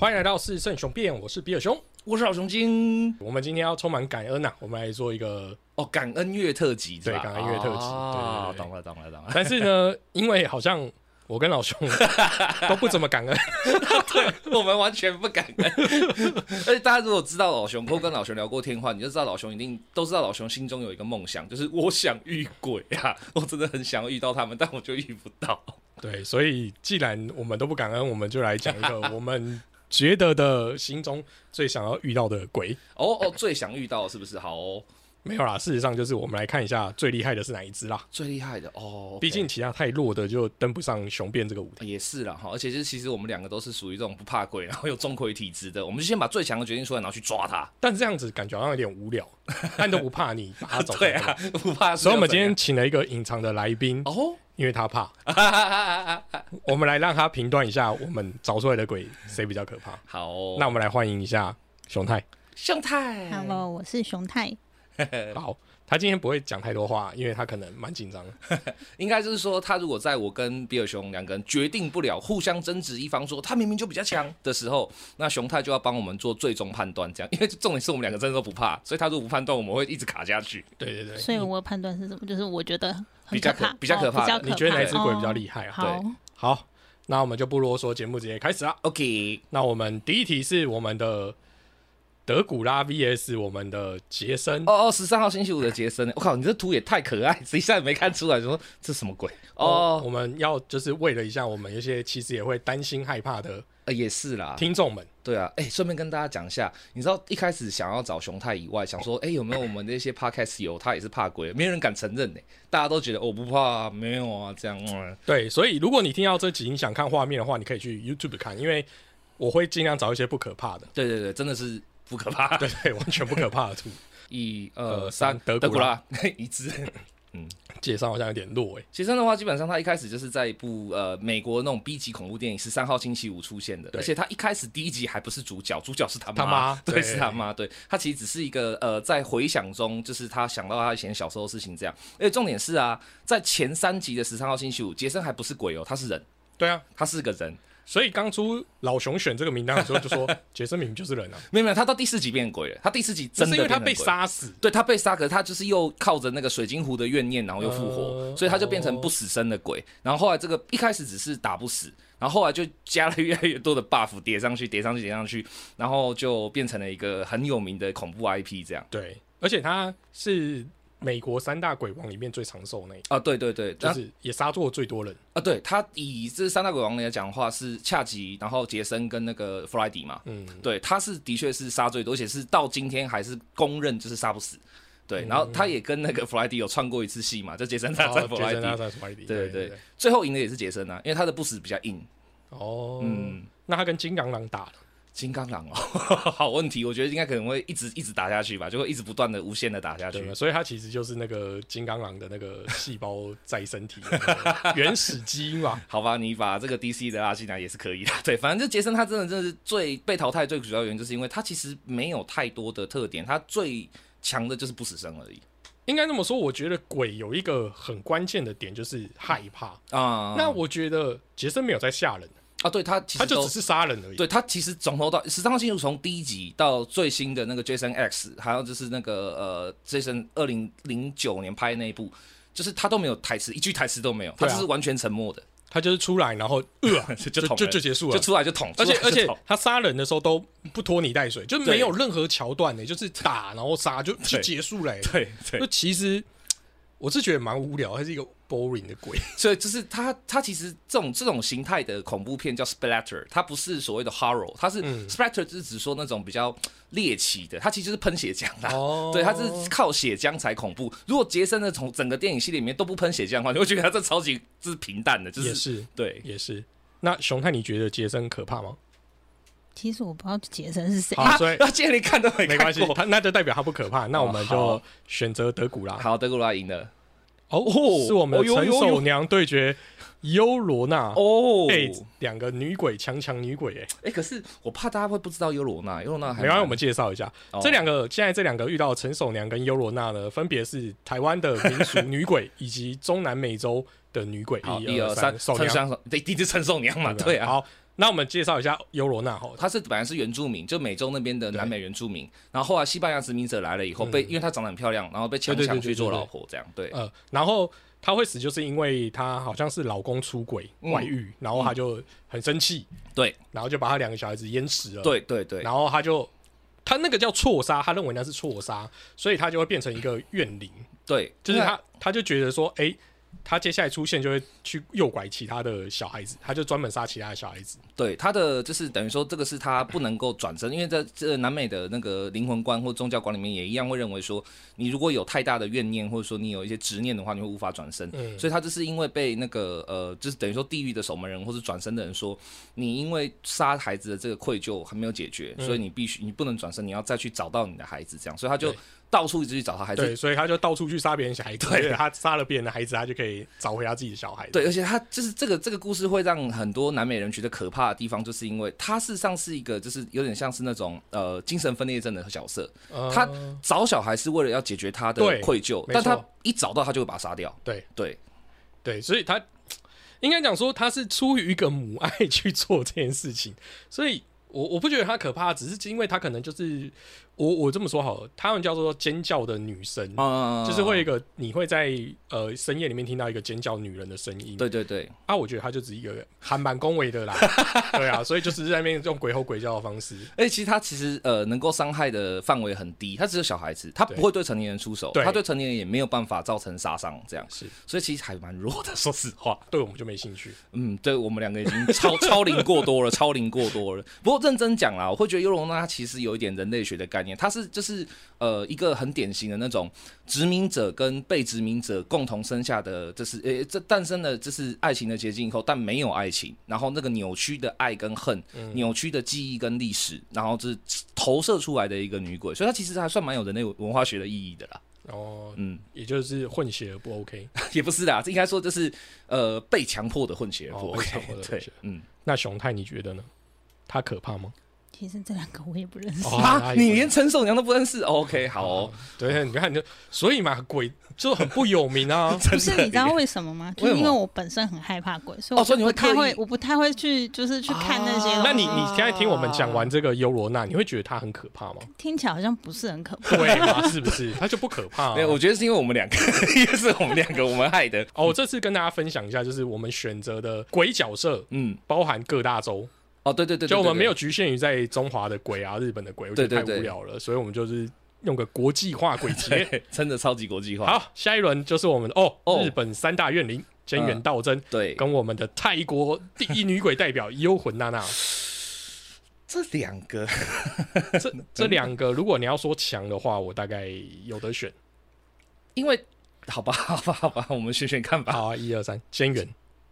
欢迎来到四圣雄辩，我是比尔熊。我是老熊精我们今天要充满感恩呐、我们来做一个，哦，感恩月特辑对感恩月特辑哦对对对懂了懂了懂了。但是呢，因为好像我跟老兄 都不怎么感恩，我们完全不感恩。而且大家如果知道老熊或跟老熊聊过天话，你就知道老熊一定都知道老熊心中有一个梦想，就是我想遇鬼啊！我真的很想要遇到他们，但我就遇不到。对，所以既然我们都不感恩，我们就来讲一个我们觉得的心中最想要遇到的鬼。哦哦，最想遇到是不是？好哦，没有啦，事实上就是我们来看一下最厉害的是哪一只啦。最厉害的哦，毕竟其他太弱的就登不上雄辩这个舞台。也是啦哈，而且就是其实我们两个都是属于这种不怕鬼，然后有钟馗体质的，我们就先把最强的决定出来，然后去抓他。但这样子感觉好像有点无聊，但都不怕你把他找出对。啊，不怕。所以我们今天请了一个隐藏的来宾，哦，因为他怕，我们来让他评断一下我们找出来的鬼 谁比较可怕。好哦，那我们来欢迎一下熊太。熊太 Hello，我是熊太。好，他今天不会讲太多话，因为他可能蛮紧张的。应该就是说，他如果在我跟比尔熊两个人决定不了，互相争执，一方说他明明就比较强的时候，那熊太就要帮我们做最终判断，这样，因为重点是我们两个真的都不怕，所以他如果不判断，我们会一直卡下去。对对对，所以我的判断是什么？就是我觉得很比较可怕，比较可怕哦比较可怕。你觉得哪一只鬼比较？厉害啊？对，好，那我们就不啰嗦，节目直接开始啦。OK，那我们第一题是我们的德古拉 VS 我们的杰森。哦哦，十三号星期五的杰森，我靠，你这图也太可爱，谁一下也没看出来，说这什么鬼？哦，哦，我们要就是为了一下我们一些其实也会担心害怕的呃，也是啦，听众们，对啊，哎、顺便跟大家讲一下，你知道一开始想要找熊太以外，想说，哎、有没有我们那些 podcast 有他也是怕鬼，没人敢承认呢、大家都觉得我不怕、啊，没有啊，这样，嗯，对，所以如果你听到这集你想看画面的话，你可以去 YouTube 看，因为我会尽量找一些不可怕的，对对对，真的是不可怕。对对，完全不可怕的图。一呃二三，德古拉德古拉一只。介绍好像有点弱哎、杰森的话，基本上他一开始就是在一部呃美国那种 B 级恐怖电影《十三号星期五》出现的，而且他一开始第一集还不是主角，主角是他妈，他妈 对，对。是他妈，对。他其实只是一个呃在回想中，就是他想到他以前小时候的事情这样。而且重点是啊，在前三集的《十三号星期五》，杰森还不是鬼哦，他是人，对啊，他是个人，所以刚出老熊选这个名单的时候就说 杰森明明就是人啊，没有没有，他到第四集变鬼了，他第四集只真的是因为他被杀死。对他被杀，可是他就是又靠着那个水晶湖的怨念，然后又复活，呃所以他就变成不死身的鬼。然后后来这个一开始只是打不死，然后后来就加了越来越多的 buff 叠上去，叠上去，叠上去，然后就变成了一个很有名的恐怖 IP 这样。对，而且他是美国三大鬼王里面最长寿那一个，啊，对对对，就是也杀过最多人。啊，对他以这三大鬼王来讲的话，是恰吉，然后杰森跟那个弗莱迪嘛，嗯，对，他是的确是杀最多，而且是到今天还是公认就是杀不死。对，然后他也跟那个弗莱迪有串过一次戏嘛，就杰森大战弗莱迪，对对，最后赢的也是杰森啊，因为他的不死比较硬。哦，嗯，那他跟金刚狼打了，金刚狼哦，好问题，我觉得应该可能会一直一直打下去吧，就会一直不断的无限的打下去对？。所以他其实就是那个金刚狼的那个细胞再生体原始基因嘛。好吧，你把这个 DC 的拉进来也是可以的。对，反正就杰森他真的真的是最被淘汰最主要原因，就是因为他其实没有太多的特点，他最强的就是不死身而已应该这么说，我觉得鬼有一个很关键的点就是害怕。啊。那我觉得杰森没有在吓人，啊，对他其实他就只是杀人而已。对他其实从头到十三号星期五从第一集到最新的那个 Jason X，还有就是那个呃 Jason 二零零九年拍的那一部，就是他都没有台词，一句台词都没有，他就是完全沉默的，他就是出来，然后呃，就就就就结束了就。出来就捅，而且而且他杀人的时候都不拖泥带水，就没有任何桥段呢，就是打然后杀就就结束了欸。对对就其实我是觉得蛮无聊，还是一个 boring 的鬼。所以就是他，他其实这种这种形态的恐怖片叫 splatter，它不是所谓的 horror，它是、嗯 splatter，就是指说那种比较猎奇的，它其实就是喷血浆啦。哦 对，它是靠血浆才恐怖。如果杰森的从整个电影系列里面都不喷血浆的话，你会觉得他这超级就是平淡的，就是也是对。也是。那熊太，你觉得杰森可怕吗？其实我不知道杰森是谁。好，所以那既然你看都没没关系看，过，他那就代表他不可怕。那我们就选择德古拉。好，德古拉赢了哦哦是我们的陈守娘对决优罗娜。哦。哎，两个女鬼，强强女鬼，哎，哎，可是我怕大家会不知道优罗娜，优罗娜还没关系，我们介绍一下哦这两个。现在这两个遇到的陈守娘跟优罗娜呢，分别是台湾的民俗女鬼 以及中南美洲的女鬼。一一二三，守娘，对，第一是陈守娘嘛，对啊。好，那我们介绍一下尤罗纳哈，他是本来是原住民，就美洲那边的南美原住民，然后后来西班牙殖民者来了以后，被因为他长得很漂亮，然后被强对对对抢去做老婆，这样对。呃，然后她会死，就是因为她好像是老公出轨嗯外遇，然后她就很生气，对。然后就把她两个小孩子淹死了。，对对对，然后她就她那个叫错杀，她认为那是错杀，所以她就会变成一个怨灵，对，就是她她就觉得说，哎、她接下来出现就会去诱拐其他的小孩子，他就专门杀其他的小孩子。对他的就是等于说，这个是他不能够转身，因为在这南美的那个灵魂观或宗教观里面也一样会认为说，你如果有太大的怨念，或者说你有一些执念的话，你会无法转身。嗯所以他就是因为被那个呃，就是等于说地狱的守门人或是转身的人说，你因为杀孩子的这个愧疚还没有解决，嗯所以你必须你不能转身，你要再去找到你的孩子，这样，所以他就对到处一直去找他孩子。对，。所以他就到处去杀别人小孩。子，对。他，杀了别人的孩子，他就可以找回他自己的小孩。对，而且他就是这个这个故事会让很多南美人觉得可怕的地方，就是因为他事实上是一个就是有点像是那种呃精神分裂症的角色，呃他找小孩是为了要解决他的愧疚，但他一找到他就会把他杀掉。对。对。对，所以他应该讲说他是出于一个母爱去做这件事情，所以我我不觉得他可怕，只是因为他可能就是我我这么说好了，他们叫做尖叫的女生，啊就是会一个你会在呃深夜里面听到一个尖叫女人的声音，对对对。啊，我觉得他就只是一个还蛮恭维的啦，对啊，所以就是在那边用鬼吼鬼叫的方式，而且其实他其实呃能够伤害的范围很低，他只有小孩子，他不会对成年人出手，对他对成年人也没有办法造成杀伤这样，是。所以其实还蛮弱的，说实话。对我们就没兴趣，嗯，对我们两个已经超超龄过多了，超龄过多了。不过认真讲啦，我会觉得尤隆娜它其实有一点人类学的概念，它是就是呃一个很典型的那种殖民者跟被殖民者共同生下的，这是呃这诞生了这是爱情的结晶以后，但没有爱情，然后那个扭曲的爱跟恨，扭曲的记忆跟历史，然后这是投射出来的一个女鬼，所以它其实还算蛮有人类文化学的意义的啦。哦，嗯，也就是混血儿不 OK，也不是啦，这应该说这是呃被强迫的混血儿，不 OK？对，嗯。那熊太你觉得呢？他可怕吗？其实这两个我也不认识。哦啊你连陈守娘都不认识？OK，好哦。对，你看就所以嘛，鬼就很不有名啊。不是，你知道为什么吗？就是因为我本身很害怕鬼，所以我哦所以你会不太会，我不太会去，就是去看那些。那你你现在听我们讲完这个优罗娜，你会觉得她很可怕吗？听起来好像不是很可怕。对嘛？是不是？她就不可怕、啊没有，我觉得是因为我们两个，因为是我们两个我们害的。哦，我这次跟大家分享一下，就是我们选择的鬼角色嗯，包含各大洲，哦，对对对，对就我们没有局限于在中华的鬼啊、日本的鬼，我觉得太无聊了，所以我们就是用个国际化鬼节。对真的超级国际化。，好，下一轮就是我们的哦，哦日本三大怨灵菅原道真。对，跟我们的泰国第一女鬼代表幽魂娜娜，这两个这这两个，如果你要说强的话，我大概有得选。因为好吧，好吧，好吧，我们选选看吧。好啊，一二三，菅原。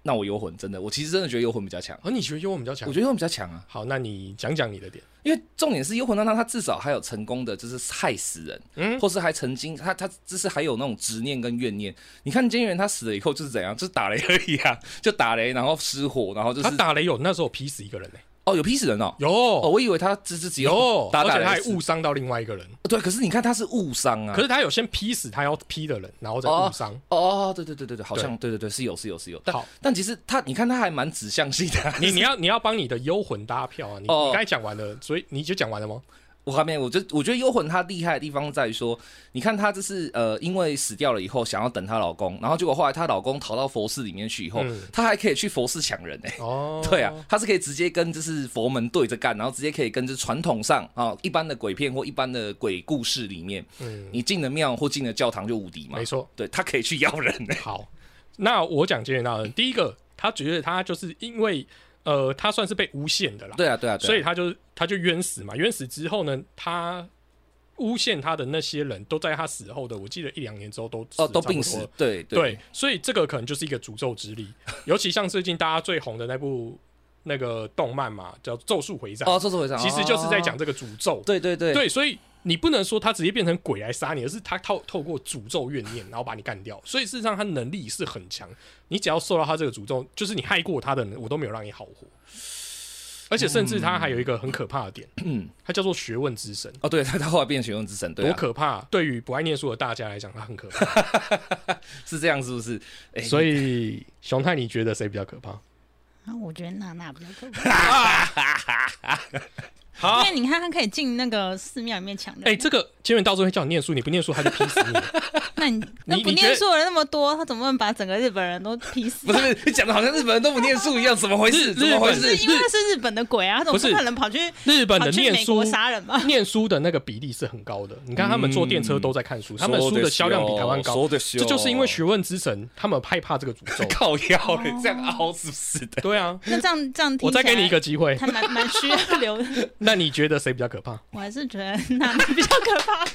那我幽魂真的，我其实真的觉得幽魂比较强，哦，你觉得幽魂比较强我？觉得幽魂比较强啊。好，那你讲讲你的点。因为重点是幽魂当中，他至少还有成功的，就是害死人，嗯或是还曾经他他就是还有那种执念跟怨念。你看监狱人他死了以后就是怎样，就是打雷而已啊，就打雷，然后失火，然后就是他打雷有那时候劈死一个人呢、哦有劈死人哦，有。哦我以为他只是只有，打而且他还误伤到另外一个人。对，可是你看他是误伤啊，可是他有先劈死他要劈的人，然后再误伤。哦哦对对对对对，好像对。对对是有是有是有，但好，但其实他你看他还蛮指向性的。啊，你你要你要帮你的幽魂搭票啊！你哦。你刚才讲完了，所以你就讲完了吗？我还没，我就我觉得幽魂她厉害的地方在于说，你看她这是呃，因为死掉了以后想要等她老公，然后结果后来她老公逃到佛寺里面去以后，嗯她还可以去佛寺抢人哎、哦，对啊，她是可以直接跟就是佛门对着干，然后直接可以跟就是传统上啊一般的鬼片或一般的鬼故事里面，嗯，你进了庙或进了教堂就无敌嘛没，错。对，她可以去要人哎、好，那我讲菅原大人，第一个，他觉得他就是因为呃，他算是被诬陷的啦，对啊对啊对啊，所以他就他就冤死嘛。冤死之后呢，他诬陷他的那些人都在他死后的，我记得一两年之后都哦都病死对对，所以这个可能就是一个诅咒之力。尤其像最近大家最红的那部那个动漫嘛，叫《咒术回战》，哦，咒术回战其实就是在讲哦这个诅咒。对对对。对，所以你不能说他直接变成鬼来杀你，而是他透透过诅咒怨念，然后把你干掉。所以事实上他能力是很强，你只要受到他这个诅咒，就是你害过他的人，我都没有让你好活。而且甚至他还有一个很可怕的点，嗯他叫做学问之神，哦对，他他后来变学问之神，对、多啊，可怕！对于不爱念书的大家来讲，他很可怕。是这样是不是？哎所以熊太，你觉得谁比较可怕？啊，我觉得娜娜比较可怕，好因为，你看他可以进那个寺庙里面抢人。哎，这个金元到时候会叫你念书，你不念书他就劈死你。那你那不念书的人那么多，他怎么能把整个日本人都劈死？不是不是，你讲的好像日本人都不念书一样，怎么回事？怎么回事？因为他是日本的鬼啊，他怎是不可能跑去日本的念书杀人嘛？念书的那个比例是很高的，你看他们坐电车都在看书，他们书的销量比台湾高，这就是因为学问之神他们害怕这个诅咒。靠腰嘞，这样凹是不是的？对啊，那这样这样听我再给你一起个机会来，，还蛮蛮需要留的。那你觉得谁比较可怕？我还是觉得娜娜比较可怕。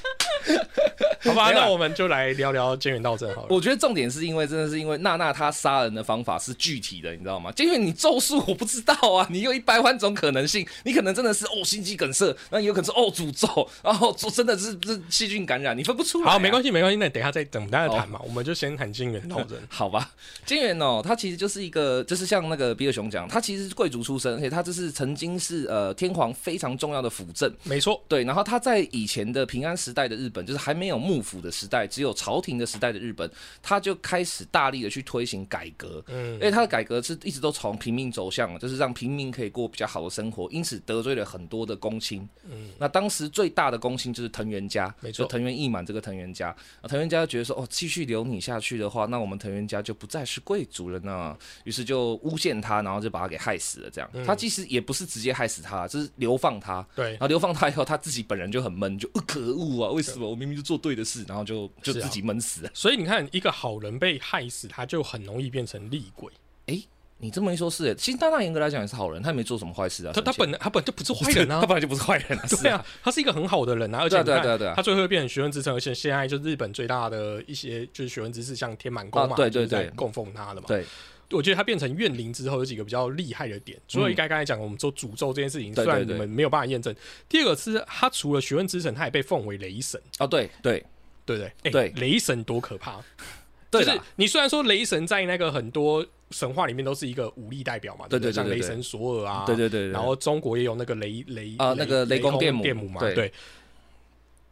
好吧，那我们就来聊聊菅原道真好了。我觉得重点是因为真的是因为娜娜她杀人的方法是具体的，你知道吗？就因为你咒术我不知道啊，你有一百万种可能性，你可能真的是哦心肌梗塞，那有可能是哦诅咒，然后说真的是是细菌感染，你分不出来、好，没关系。没关系，那等一下再等大家谈嘛，我们就先谈菅原道真。好吧，金元哦，他其实就是一个，就是像那个比尔熊讲，他其实是贵族出身，而且他就是曾经是呃天皇非常重要的辅政，没错，对，然后他在以前的平安时代的日本，就是还没有幕府的时代，只有朝廷的时代的日本，他就开始大力的去推行改革。嗯因，为他的改革是一直都从平民走向，就是让平民可以过比较好的生活，因此得罪了很多的公卿。嗯，那当时最大的公卿就是藤原家，没错藤原义满这个藤原家。那藤原家就觉得说，哦，继续留你下去的话，那我们藤原家就不再是贵族了呢。于是就诬陷他，然后就把他给害死了。这样，嗯他其实也不是直接害死他，就是流放他。对然，后流放他以后，他自己本人就很闷，就、呃、可恶啊！为什么我明明就做对的事，然后就就自己闷死了？所以你看，一个好人被害死，他就很容易变成厉鬼。哎你这么一说，是耶，其实大大严格来讲也是好人，他也没做什么坏事啊。他他本来 他本来就不是坏人啊他，本来就不是坏人啊，是对啊，他是一个很好的人啊，而且你看他最后会变成学问之城，而且现在就日本最大的一些就是学问之士，像天满宫嘛，啊对对对供奉他的嘛。对我觉得他变成怨灵之后，有几个比较厉害的点。除了刚刚才讲我们做诅咒这件事情，虽然你们没有办法验证。第二个是他除了学问之神，他也被奉为雷神，哦，对对对不对？哎对雷神多可怕！就是，你虽然说雷神在那个很多神话里面都是一个武力代表嘛，对对对对对对雷神索尔啊，对对对对，然后中国也有那个雷雷啊那个雷公电母电母嘛，对对。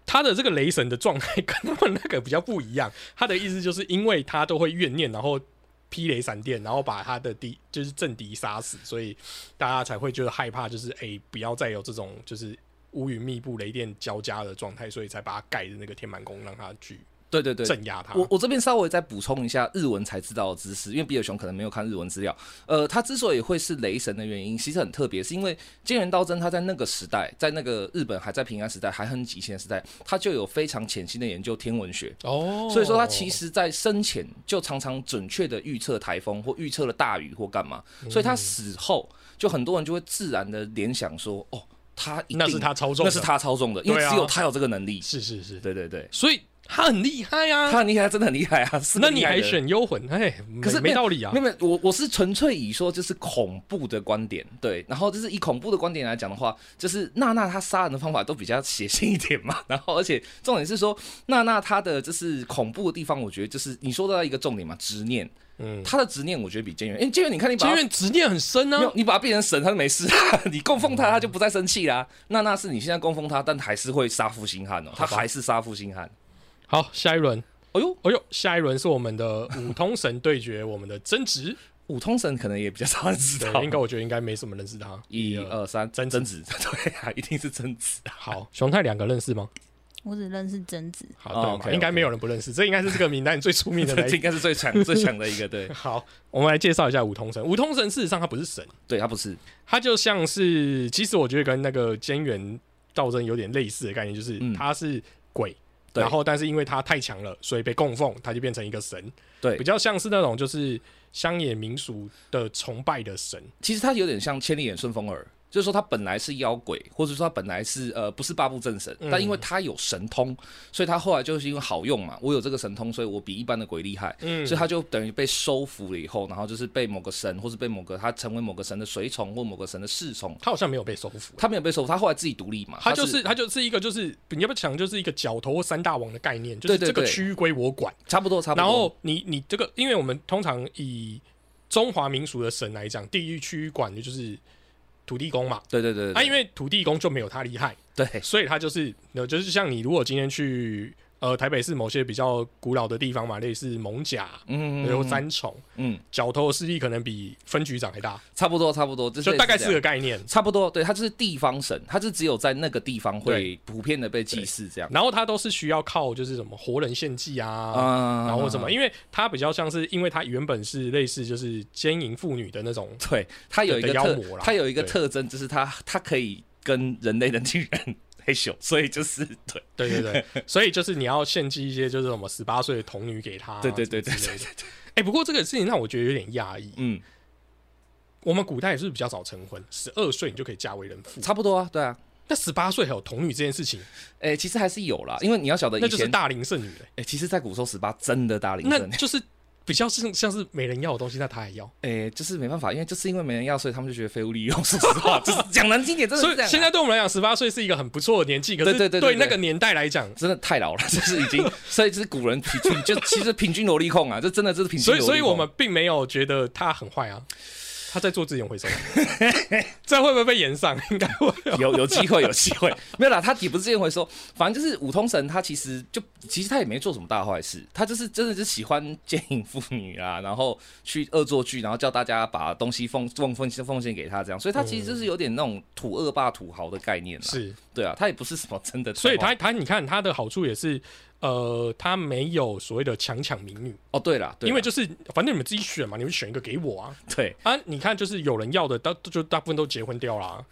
他的这个雷神的状态 跟他们那个比较不一样，他的意思就是因为他都会怨念，然后劈雷闪电，然后把他的敌就是政敌杀死，所以大家才会觉得害怕，就是哎、不要再有这种就是乌云密布、雷电交加的状态，所以才把他盖的那个天满宫让他去对对对。镇压他。我我这边稍微再补充一下日文才知道的知识，因为比尔熊可能没有看日文资料。呃，他之所以会是雷神的原因，其实很特别，是因为菅原道真他在那个时代，在那个日本还在平安时代，还很极限的时代，他就有非常潜心的研究天文学。哦，所以说他其实在生前就常常准确的预测台风或预测了大雨或干嘛，所以他死后就很多人就会自然的联想说，哦，他一定那是他操纵的，那是他操纵的，因为只有他有这个能力。是是是，对对对，所以他很厉害啊。他很厉害，真的很厉害啊！是那你还选幽魂？哎，可是没没道理啊没。有，我我是纯粹以说就是恐怖的观点，对，然后就是以恐怖的观点来讲的话，就是娜娜她杀人的方法都比较血腥一点嘛，然后而且重点是说娜娜她的就是恐怖的地方，我觉得就是你说到一个重点嘛，执念，嗯，她的执念我觉得比监狱，因为监狱你看你把她因为执念很深啊。你把她变成神，她就没事，啊 你供奉她，她就不再生气啦。娜娜是你现在供奉她，但还是会杀负心汉哦，她还是杀负心汉。好，下一轮，哎呦，哎呦，下一轮是我们的五通神对决我们的争执。五通神可能也比较少人知道，，应该我觉得应该没什么认识他。一二二三，贞贞子，对啊，一定是贞子啊。好，熊太两个认识吗？我只认识贞子，好，应该没有人不认识，这应该是这个名单最出名的这 应该是最强最强的一个，对，好，我们来介绍一下五通神。五通神事实上他不是神，对他不是，他就像是，其实我觉得跟那个菅原道真有点类似的概念，就是嗯。他是鬼，对然后但是因为他太强了，所以被供奉，他就变成一个神，对。比，较像是那种就是乡野民俗的崇拜的神。其实他有点像千里眼顺风耳，就是说他本来是妖鬼，或者说他本来是呃不是八部正神，嗯但因为他有神通，所以他后来就是因为好用嘛，我有这个神通，所以我比一般的鬼厉害。嗯所以他就等于被收服了以后，然后就是被某个神，或是被某个他成为某个神的随从或某个神的侍从。他好像没有被收服，他没有被收服，他后来自己独立嘛。他就是他就是一个就是你要不要讲就是一个角头或三大王的概念，就是这个区域归我管。差不多差不多。然后你你这个，因为我们通常以中华民俗的神来讲，地域区域管的就是土地公嘛。对对对对，啊，因为土地公就没有他厉害，对。所以他就是，呃就是像你如果今天去呃台北市某些比较古老的地方嘛，类似蒙甲，嗯，然后三重，嗯，角头的势力可能比分局长还大，差不多差不多，就就大概是个概念。差不多，对，它就是地方神，它就只有在那个地方会普遍的被祭祀这样。然后它都是需要靠就是什么活人献祭啊，嗯然后什么，因为它比较像是，因为它原本是类似就是奸淫妇女的那种，对，它有一个妖魔啦，它有一个特征，就是它它可以跟人类的女人黑咻，所以就是 对对对对，所以就是你要献祭一些就是什么十八岁的童女给他，对对对对什么之类的。哎、不过这个事情让我觉得有点压抑。嗯，我们古代也是比较早成婚？十二岁你就可以嫁为人妇，差不多啊，对啊。那十八岁还有童女这件事情，哎、其实还是有啦，因为你要晓得以前，那就是大龄剩女了、哎、其实，在古时候十八真的大龄剩，那 就是比较像像是没人要的东西，那他还要。哎、就是没办法，因为就是因为没人要，所以他们就觉得废物利用。说实话，就是讲难听点，真的所以是这样啊。现在对我们来讲，十八岁是一个很不错的年纪，可是对对对对对那个年代来讲，真的太老了，就是已经，所以就是古人平均就其实平均萝莉控啊，这真的就是平均所以。所以我们并没有觉得他很坏啊。他在做资源回收，这会不会被延上？应该会。有有机会，有机会，没有啦，他也不是资源回收，反正就是五通神，他其实就其实他也没做什么大坏事，他就是真的是喜欢奸淫妇女啊，然后去恶作剧，然后叫大家把东西奉奉奉奉献给他这样，所以他其实就是有点那种土恶霸土豪的概念啦，是，对啊，他也不是什么真的，所以他他你看他的好处也是，呃，他没有所谓的强抢民女，哦对了，对因为就是反正你们自己选嘛，你们选一个给我啊。对，啊！你看就是有人要的，大就大部分都结婚掉啦。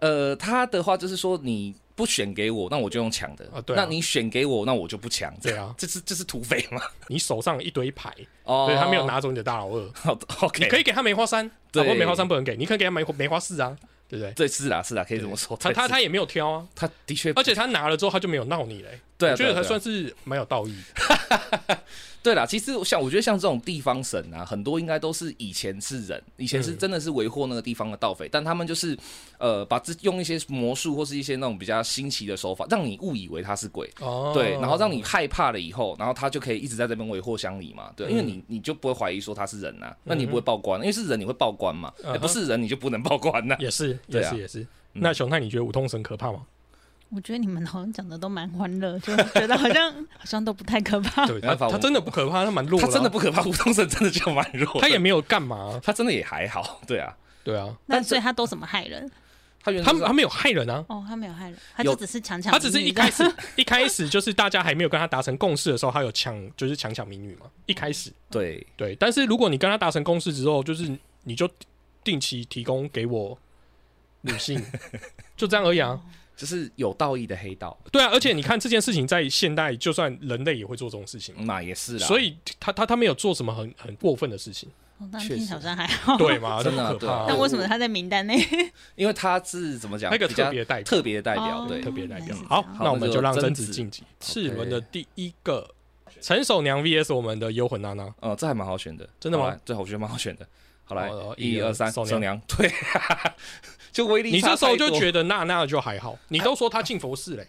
呃，他的话就是说你不选给我，那我就用抢的，啊对啊。那你选给我，那我就不抢，对啊，这是这是土匪嘛，你手上一堆牌，哦。对他没有拿走你的大老二，好，OK，你可以给他梅花三，对。不过梅花三不能给，你可以给他梅花梅花四啊，对不对？对，是啦是啦，可以这么说，他他他也没有挑啊，他的确而且他拿了之后他就没有闹你嘞，对啊我觉得还对啊对啊。算是蛮有道义的。对啦，其实像我觉得像这种地方神啊，很多应该都是以前是人，以前是嗯。真的是为祸那个地方的盗匪，但他们就是呃把这用一些魔术或是一些那种比较新奇的手法，让你误以为他是鬼。哦。对，然后让你害怕了以后，然后他就可以一直在这边为祸乡里嘛，对，因为嗯。你你就不会怀疑说他是人呐、那你不会报官，因为是人你会报官嘛，哎不是人你就不能报官呐、也是也是也是。那熊太，你觉得五通神可怕吗？我觉得你们好像讲的都蛮欢乐，就觉得好像 好像都不太可怕。对他他真的不可怕，他蛮弱的他啊，真的不可怕，五通神真的就蛮弱，他也没有干嘛，他真的也还好，对啊，对啊，但那所以他都怎么害人？他原本他他没有害人啊，哦，他没有害人，他就只是强抢他。只是一开始 一开始就是大家还没有跟他达成共识的时候，他有抢就是强抢民女嘛，一开始。对。对，但是如果你跟他达成共识之后，就是你就定期提供给我女性，就这样而已啊。就是有道义的黑道，对啊，而且你看这件事情在现代，就算人类也会做这种事情。嘛，那也是啦，所以他他他没有做什么很很过分的事情，哦，但确实。听起来好像还好。对吗？真的可怕啊。那为什么他在名单内？因为他是怎么讲，那个特别代表特别的代表，哦对。特别代表。好，那我们就让贞子晋级。次轮的第一个陈守娘 VS 我们的幽魂娜娜。哦，这还蛮好选的，真的吗？对，我觉得蛮好选的。好来好，一一二三，手手娘，对，就威力你这时候就，觉得娜娜就还好，你都说她进佛寺嘞，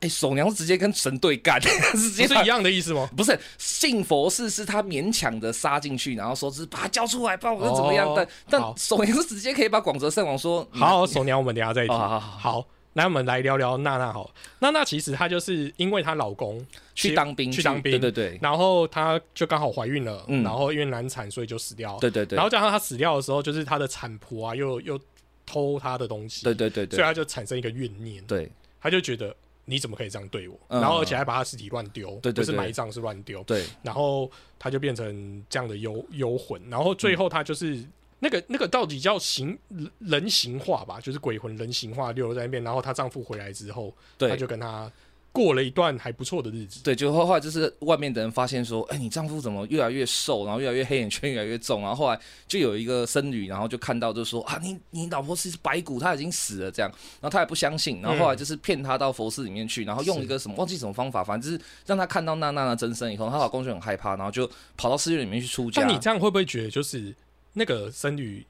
哎，手娘是直接跟神对干，是 直接是一样的意思吗？不是信佛寺是他勉强的杀进去，然后说是把他交出来，不然我就怎么样。哦但但手娘是直接可以把广泽圣王说，嗯好，手娘我们等下再提。哦好好好好，那我们来聊聊娜娜好了。娜娜其实她就是因为她老公去当兵，去当兵对对对然后她就刚好怀孕了，嗯然后因为难产，所以就死掉了。对对对，然后加上她死掉的时候，就是她的产婆啊，又又偷他的东西，对对对对。所以他就产生一个怨念，对。他就觉得你怎么可以这样对我？嗯。然后而且还把他尸体乱丢，对对对。不是埋葬是乱丢，对，然后他就变成这样的幽幽魂，然后最后他就是。那个那个到底叫形人人形化吧，就是鬼魂人形化留在那边，然后她丈夫回来之后，她对就跟她过了一段还不错的日子。对，就后来就是外面的人发现说，哎、你丈夫怎么越来越瘦，然后越来越黑眼圈越来越重，然后后来就有一个僧侣，然后就看到就说啊，你你老婆是白骨，她已经死了这样，然后他也不相信，然后后来就是骗她到佛寺里面去，然后用一个什么忘记什么方法，反正就是让她看到娜娜的真身以后，她老公就很害怕，然后就跑到寺院里面去出家那。你这样会不会觉得就是那个僧侣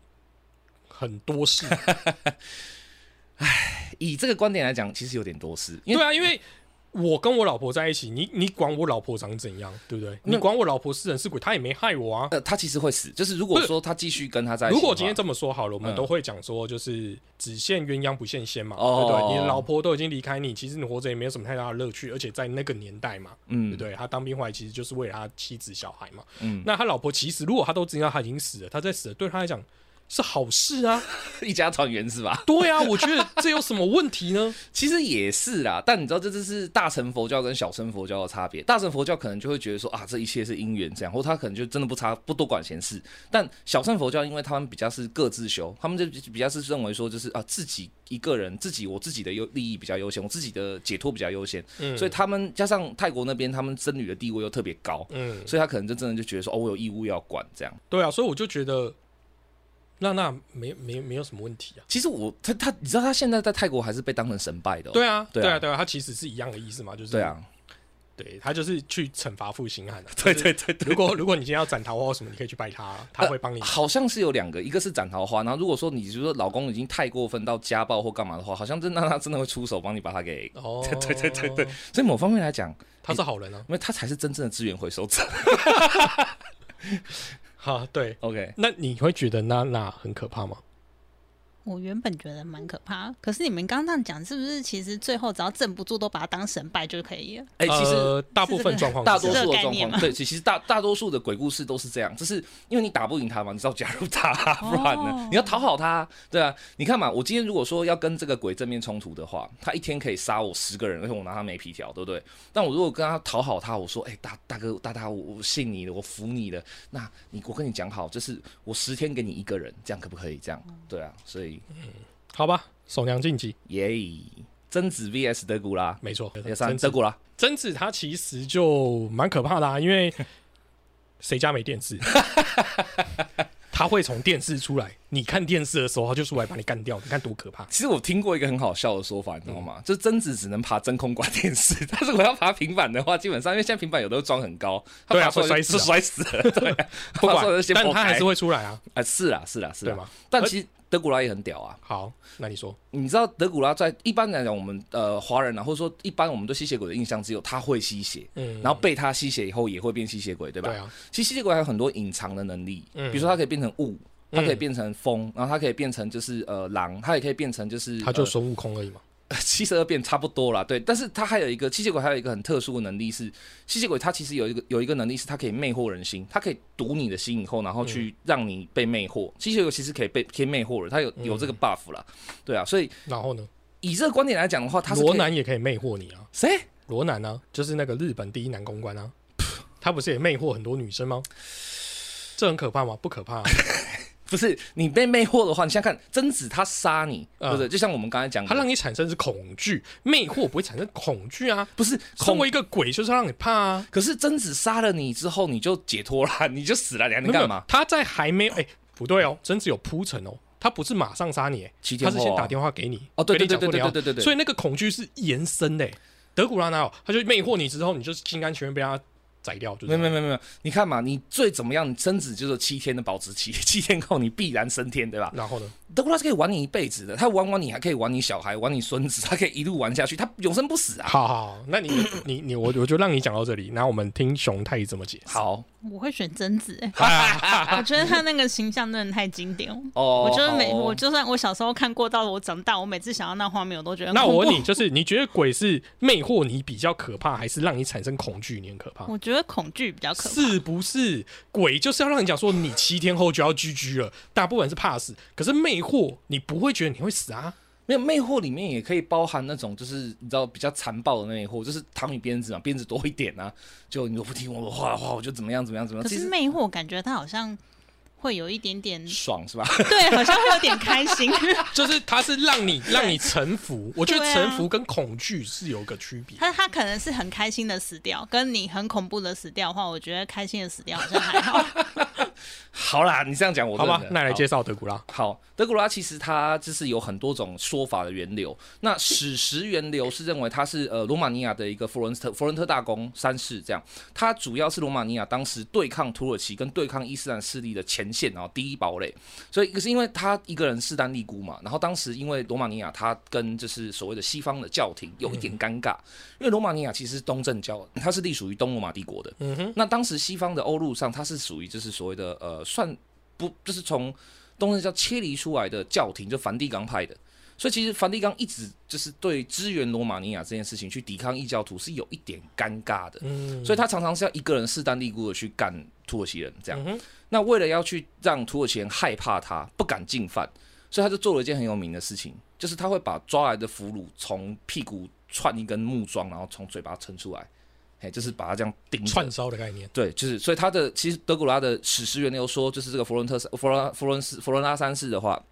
很多事？以这个观点来讲，其实有点多事，因为对啊，因为我跟我老婆在一起，你你管我老婆长怎样，对不对？你管我老婆是人是鬼，她也没害我啊。呃，他其实会死，就是如果说他继续跟他在一起，如果今天这么说好了，我们嗯都会讲说，就是只羡鸳鸯不羡仙嘛，哦对不对？你的老婆都已经离开你，其实你活着也没有什么太大的乐趣，而且在那个年代嘛，对嗯不对？他当兵回来其实就是为了他妻子小孩嘛。嗯，那他老婆其实如果他都知道他已经死了，他在死了，对他来讲是好事啊。一家团圆是吧？对啊，我觉得这有什么问题呢？其实也是啦，但你知道这就是大乘佛教跟小乘佛教的差别。大乘佛教可能就会觉得说啊，这一切是因缘这样，或他可能就真的不差不多管闲事。但小乘佛教因为他们比较是各自修，他们就比较是认为说就是啊自己一个人自己我自己的优利益比较优先，我自己的解脱比较优先，嗯所以他们加上泰国那边他们僧侣的地位又特别高，嗯，所以他可能就真的就觉得说哦，我有义务要管这样。对啊，所以我就觉得那那没没没有什么问题啊。其实我他他你知道他现在在泰国还是被当成神拜的、哦，对啊，对啊对啊，他其实是一样的意思嘛，就是对啊，对他就是去惩罚负心汉、啊。对就是对对如果如果你今天要斩桃花或什么，你可以去拜他，他会帮你。好像是有两个，一个是斩桃花，然后如果说你就说老公已经太过分到家暴或干嘛的话，好像真的他真的会出手帮你把他给。哦，对对对对，所以某方面来讲，他是好人啊。因为他才是真正的资源回收者。哈，对，OK，那你会觉得娜娜很可怕吗？我原本觉得蛮可怕，可是你们刚刚这样讲，是不是其实最后只要镇不住，都把它当神拜就可以了？哎、其实呃、大部分状况大是这样多数的状况，对，其实大大多数的鬼故事都是这样，就是因为你打不赢他嘛，你知道加入他，不然呢，哦你要讨好他，对啊。你看嘛，我今天如果说要跟这个鬼正面冲突的话，他一天可以杀我十个人，而且我拿他没皮条，对不对？但我如果跟他讨好他，我说，哎、大大哥大大，我我信你的，我服你的，那你我跟你讲好，就是我十天给你一个人，这样可不可以？这样，对啊，所以好吧？手娘晋级，耶，贞子 VS 德古拉，没错，第三德古拉，贞子她其实就蛮可怕的啊，因为 谁家没电视？他会从电视出来，你看电视的时候，他就出来把你干掉，你看多可怕！其实我听过一个很好笑的说法，你知道吗？就是贞子只能爬真空管电视，但是我要爬平板的话，基本上因为现在平板有的都装很高，它对啊会摔死啊摔死了。对啊，不管但他还是会出来啊，啊，是啦是啦是啦。对吗？但其实德古拉也很屌啊，好，那你说，你知道德古拉在一般来讲，我们呃华人啊，或者说一般我们对吸血鬼的印象只有他会吸血，嗯，然后被他吸血以后也会变吸血鬼，对吧？对啊，其实吸血鬼还有很多隐藏的能力，嗯比如说它可以变成雾。它可以嗯变成风，然后它可以变成就是呃狼，它也可以变成就是呃他就孙悟空而已嘛。七十二变差不多啦，对，但是它还有一个吸血鬼，还有一个很特殊的能力是，吸血鬼它其实有一个有一个能力是它可以魅惑人心，它可以读你的心以后，然后去让你被魅惑。吸血鬼其实可以被可以魅惑人，它有有这个 buff 啦，对啊，所以然后呢，以这个观点来讲的话，他是罗南也可以魅惑你啊。谁？罗南啊，就是那个日本第一男公关啊，他不是也魅惑很多女生吗？这很可怕吗？不可怕、啊。不是你被魅惑的话，你想想看，贞子他杀你，不是？就像我们刚才讲的，他让你产生是恐惧，魅惑不会产生恐惧啊。不是身恐为一个鬼，就是让你怕啊。可是贞子杀了你之后，你就解脱了，你就死了，你还能干嘛？？他在还没有哎、不对哦，贞子有铺陈哦，他不是马上杀你、啊他是先打电话给你哦对对对对对对对对所以那个恐惧是延伸的、哎德古拉哪有？他就魅惑你之后，你就心甘情愿被他宰掉，就是没有没有没有没有，你看嘛，你最怎么样？你贞子就是七天的保质期，七天后你必然升天，对吧？然后呢？德古拉是可以玩你一辈子的，他玩完你还可以玩你小孩，玩你孙子，他可以一路玩下去，他永生不死啊！好好，好那你 你你我我就让你讲到这里，然后我们听熊太怎么解释。好我会选贞子、我觉得他那个形象真的太经典了。哦，我觉得每哦我就算我小时候看过，到了我长大，我每次想到那画面，我都觉得那我问你，就是你觉得鬼是魅惑你比较可怕，还是让你产生恐惧你很可怕？我觉得恐惧比较可怕。是不是鬼就是要让你讲说你七天后就要居居了？大部分是怕死，可是魅惑你不会觉得你会死啊？没有魅惑里面也可以包含那种就是你知道比较残暴的魅惑，就是糖与鞭子嘛，鞭子多一点啊，就你都不听我的话的话，我就怎么样怎么样怎么样，可是魅惑感觉它好像会有一点点，爽是吧？对，好像会有点开心。就是它是让你让你臣服，我觉得臣服跟恐惧是有个区别。他他可能是很开心的死掉，跟你很恐怖的死掉的话，我觉得开心的死掉好像还好。好啦，你这样讲我好吧认，了好那来介绍德古拉。好，德古拉其实它就是有很多种说法的源流。那史实源流是认为他是呃罗马尼亚的一个佛伦特佛伦特大公三世，这样。他主要是罗马尼亚当时对抗土耳其跟对抗伊斯兰势力的前前线啊，第一堡垒。所以可是因为他一个人势单力孤嘛，然后当时因为罗马尼亚他跟就是所谓的西方的教廷有一点尴尬，因为罗马尼亚其实是东正教，它是隶属于东罗马帝国的。嗯哼，那当时西方的欧陆上，它是属于就是所谓的呃，算不就是从东正教切离出来的教廷，就梵蒂冈派的。所以其实梵蒂冈一直就是对支援罗马尼亚这件事情去抵抗异教徒是有一点尴尬的，嗯，所以他常常是要一个人势单力孤的去干土耳其人这样。嗯那为了要去让土耳其人害怕他，不敢进犯，所以他就做了一件很有名的事情，就是他会把抓来的俘虏从屁股串一根木桩，然后从嘴巴撑出来，嘿，就是把他这样钉着。串烧的概念，对，就是所以他的其实德古拉的史诗源流说，就是这个佛伦特佛罗佛伦斯佛罗拉三世的话，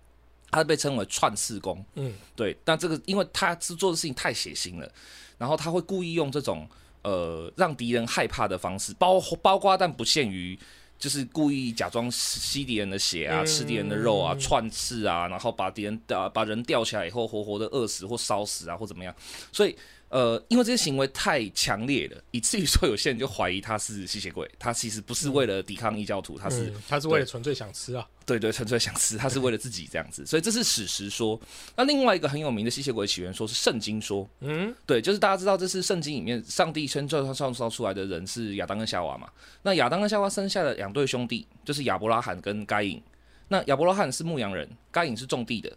他被称为串四公。嗯，对，但这个因为他是做的事情太血腥了，然后他会故意用这种呃让敌人害怕的方式，包包括但不限于。就是故意假装吸敌人的血啊，嗯吃敌人的肉啊，串刺啊，然后把敌人啊把人吊起来以后，活活的饿死或烧死啊，或怎么样。所以呃，因为这些行为太强烈了，以至于说有些人就怀疑他是吸血鬼，他其实不是为了抵抗异教徒，他是、嗯他是为了纯粹想吃啊，对对纯粹想吃，他是为了自己这样子，所以这是史实说。那另外一个很有名的吸血鬼起源说是圣经说，嗯，对，就是大家知道这是圣经里面上帝先创创造出来的人是亚当跟夏娃嘛。那亚当跟夏娃生下的两对兄弟，就是亚伯拉罕跟该隐。那亚伯拉罕是牧羊人，该隐是种地的。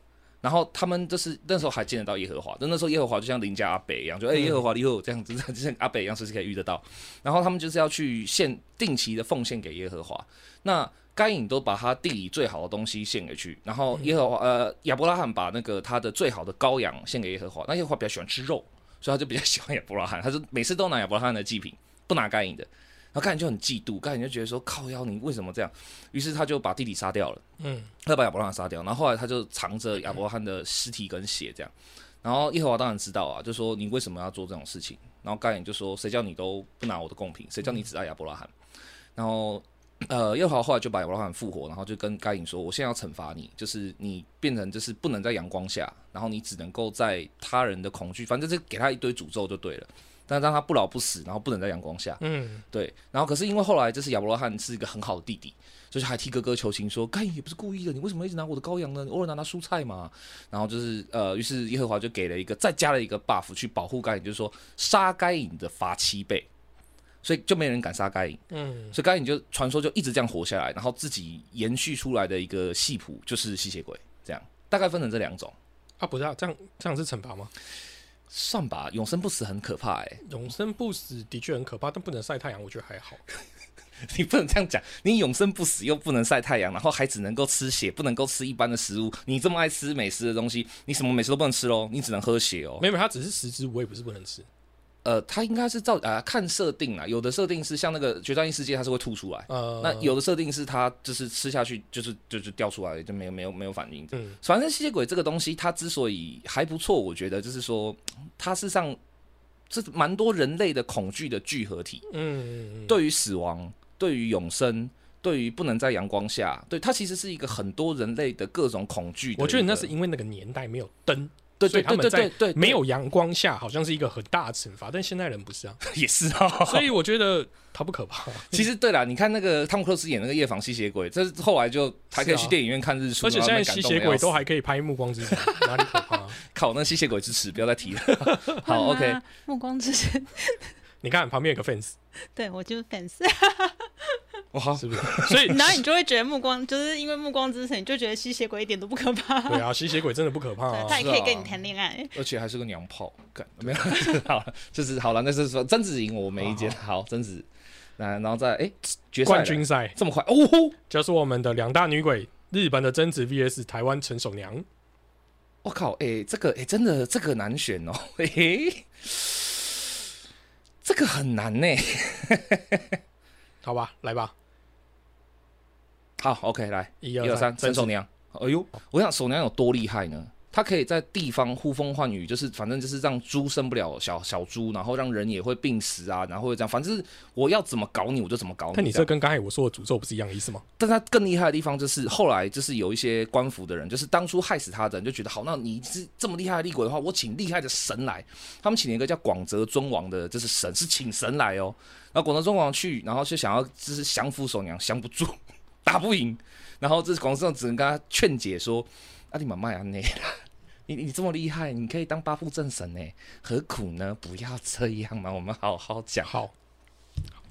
然后他们就是那时候还见得到耶和华，就那时候耶和华就像邻家阿北一样，就哎、耶和华你好这样子，就像阿北一样，随时可以遇得到。然后他们就是要去献定期的奉献给耶和华。那该隐都把他地里最好的东西献给去，然后耶和华呃亚伯拉罕把那个他的最好的羔羊献给耶和华。那耶和华比较喜欢吃肉，所以他就比较喜欢亚伯拉罕，他就每次都拿亚伯拉罕的祭品，不拿该隐的。然后该隐就很嫉妒，该隐就觉得说靠腰你为什么这样？于是他就把弟弟杀掉了。嗯，他把亚伯拉罕杀掉，然后后来他就藏着亚伯拉罕的尸体跟血这样。然后耶和华当然知道啊，就说你为什么要做这种事情？然后该隐就说谁叫你都不拿我的贡品，谁叫你只爱亚伯拉罕？然后呃，耶和华后来就把亚伯拉罕复活，然后就跟盖隐说，我现在要惩罚你，就是你变成就是不能在阳光下，然后你只能够在他人的恐惧，反正就给他一堆诅咒就对了。但让他不老不死，然后不能在阳光下。嗯，对，然后可是因为后来这是亚伯拉罕是一个很好的弟弟，就是还替哥哥求情说：“该隐也不是故意的，你为什么一直拿我的羔羊呢？你偶尔拿拿蔬菜嘛。”然后就是呃，于是耶和华就给了一个再加了一个 buff 去保护该隐，就是说杀该隐的罚七倍，所以就没人敢杀该隐。嗯，所以该隐就传说就一直这样活下来，然后自己延续出来的一个系谱就是吸血鬼，这样大概分成这两种。啊，不是啊，这样这样是惩罚吗？算吧，永生不死很可怕哎、永生不死的确很可怕，但不能晒太阳，我觉得还好。你不能这样讲，你永生不死又不能晒太阳，然后还只能够吃血，不能够吃一般的食物。你这么爱吃美食的东西，你什么美食都不能吃喽，你只能喝血哦。没有，它只是食之无味，不是不能吃。呃，它应该是照啊、看设定啊，有的设定是像那个决战异世界，它是会吐出来。呃，那有的设定是它就是吃下去就是就是掉出来就没有没有没有反应。嗯反正吸血鬼这个东西，它之所以还不错，我觉得就是说它事实上是蛮多人类的恐惧的聚合体。嗯，对于死亡，对于永生，对于不能在阳光下，对它其实是一个很多人类的各种恐惧。我觉得那是因为那个年代没有灯，对对他们在没有阳光下好像是一个很大的惩罚，但现代人不是啊，也是啊。所以我觉得他不可怕。其实对啦，你看那个汤姆克鲁斯演那个夜访吸血鬼，这是后来就还可以去电影院看日出，而且现在吸血鬼都还可以拍《暮光之城》，哪里可怕？啊、靠那吸血鬼之耻，不要再提了。好，OK，暮光之城，你看旁边有个 fence，对我就是粉丝，哇，是不是？所以 然后你就会觉得目光，就是因为目光之城，你就觉得吸血鬼一点都不可怕，对啊，吸血鬼真的不可怕他。也可以跟你谈恋爱。而且还是个娘炮，干没有 好了，就是好了，那是说贞子赢我没意见，好，贞子，那然后再哎决赛冠军赛这么快哦吼，就是我们的两大女鬼，日本的贞子 VS 台湾陈守娘。我靠，哎、这个哎、真的这个难选哦，嘿嘿，这个很难呢。好吧，来吧，好，OK，来，一一二三，伸手娘。哎呦，我想手娘有多厉害呢？她可以在地方呼风唤雨，就是反正就是让猪生不了小小猪，然后让人也会病死啊，然后会这样，反正我要怎么搞你，我就怎么搞你。那你这跟刚才我说的诅咒不是一样的意思吗？但他更厉害的地方就是后来就是有一些官府的人，就是当初害死他的人就觉得好，那你是这么厉害的厉鬼的话，我请厉害的神来。他们请了一个叫广泽尊王的，就是神是请神来哦。然后广泽尊王去，然后就想要就是降服手娘，降不住，打不赢。然后这广志上只能跟他劝解说：“啊，你妈妈呀，你你你这么厉害，你可以当八部正神呢，何苦呢？不要这样嘛，我们好好讲。”好，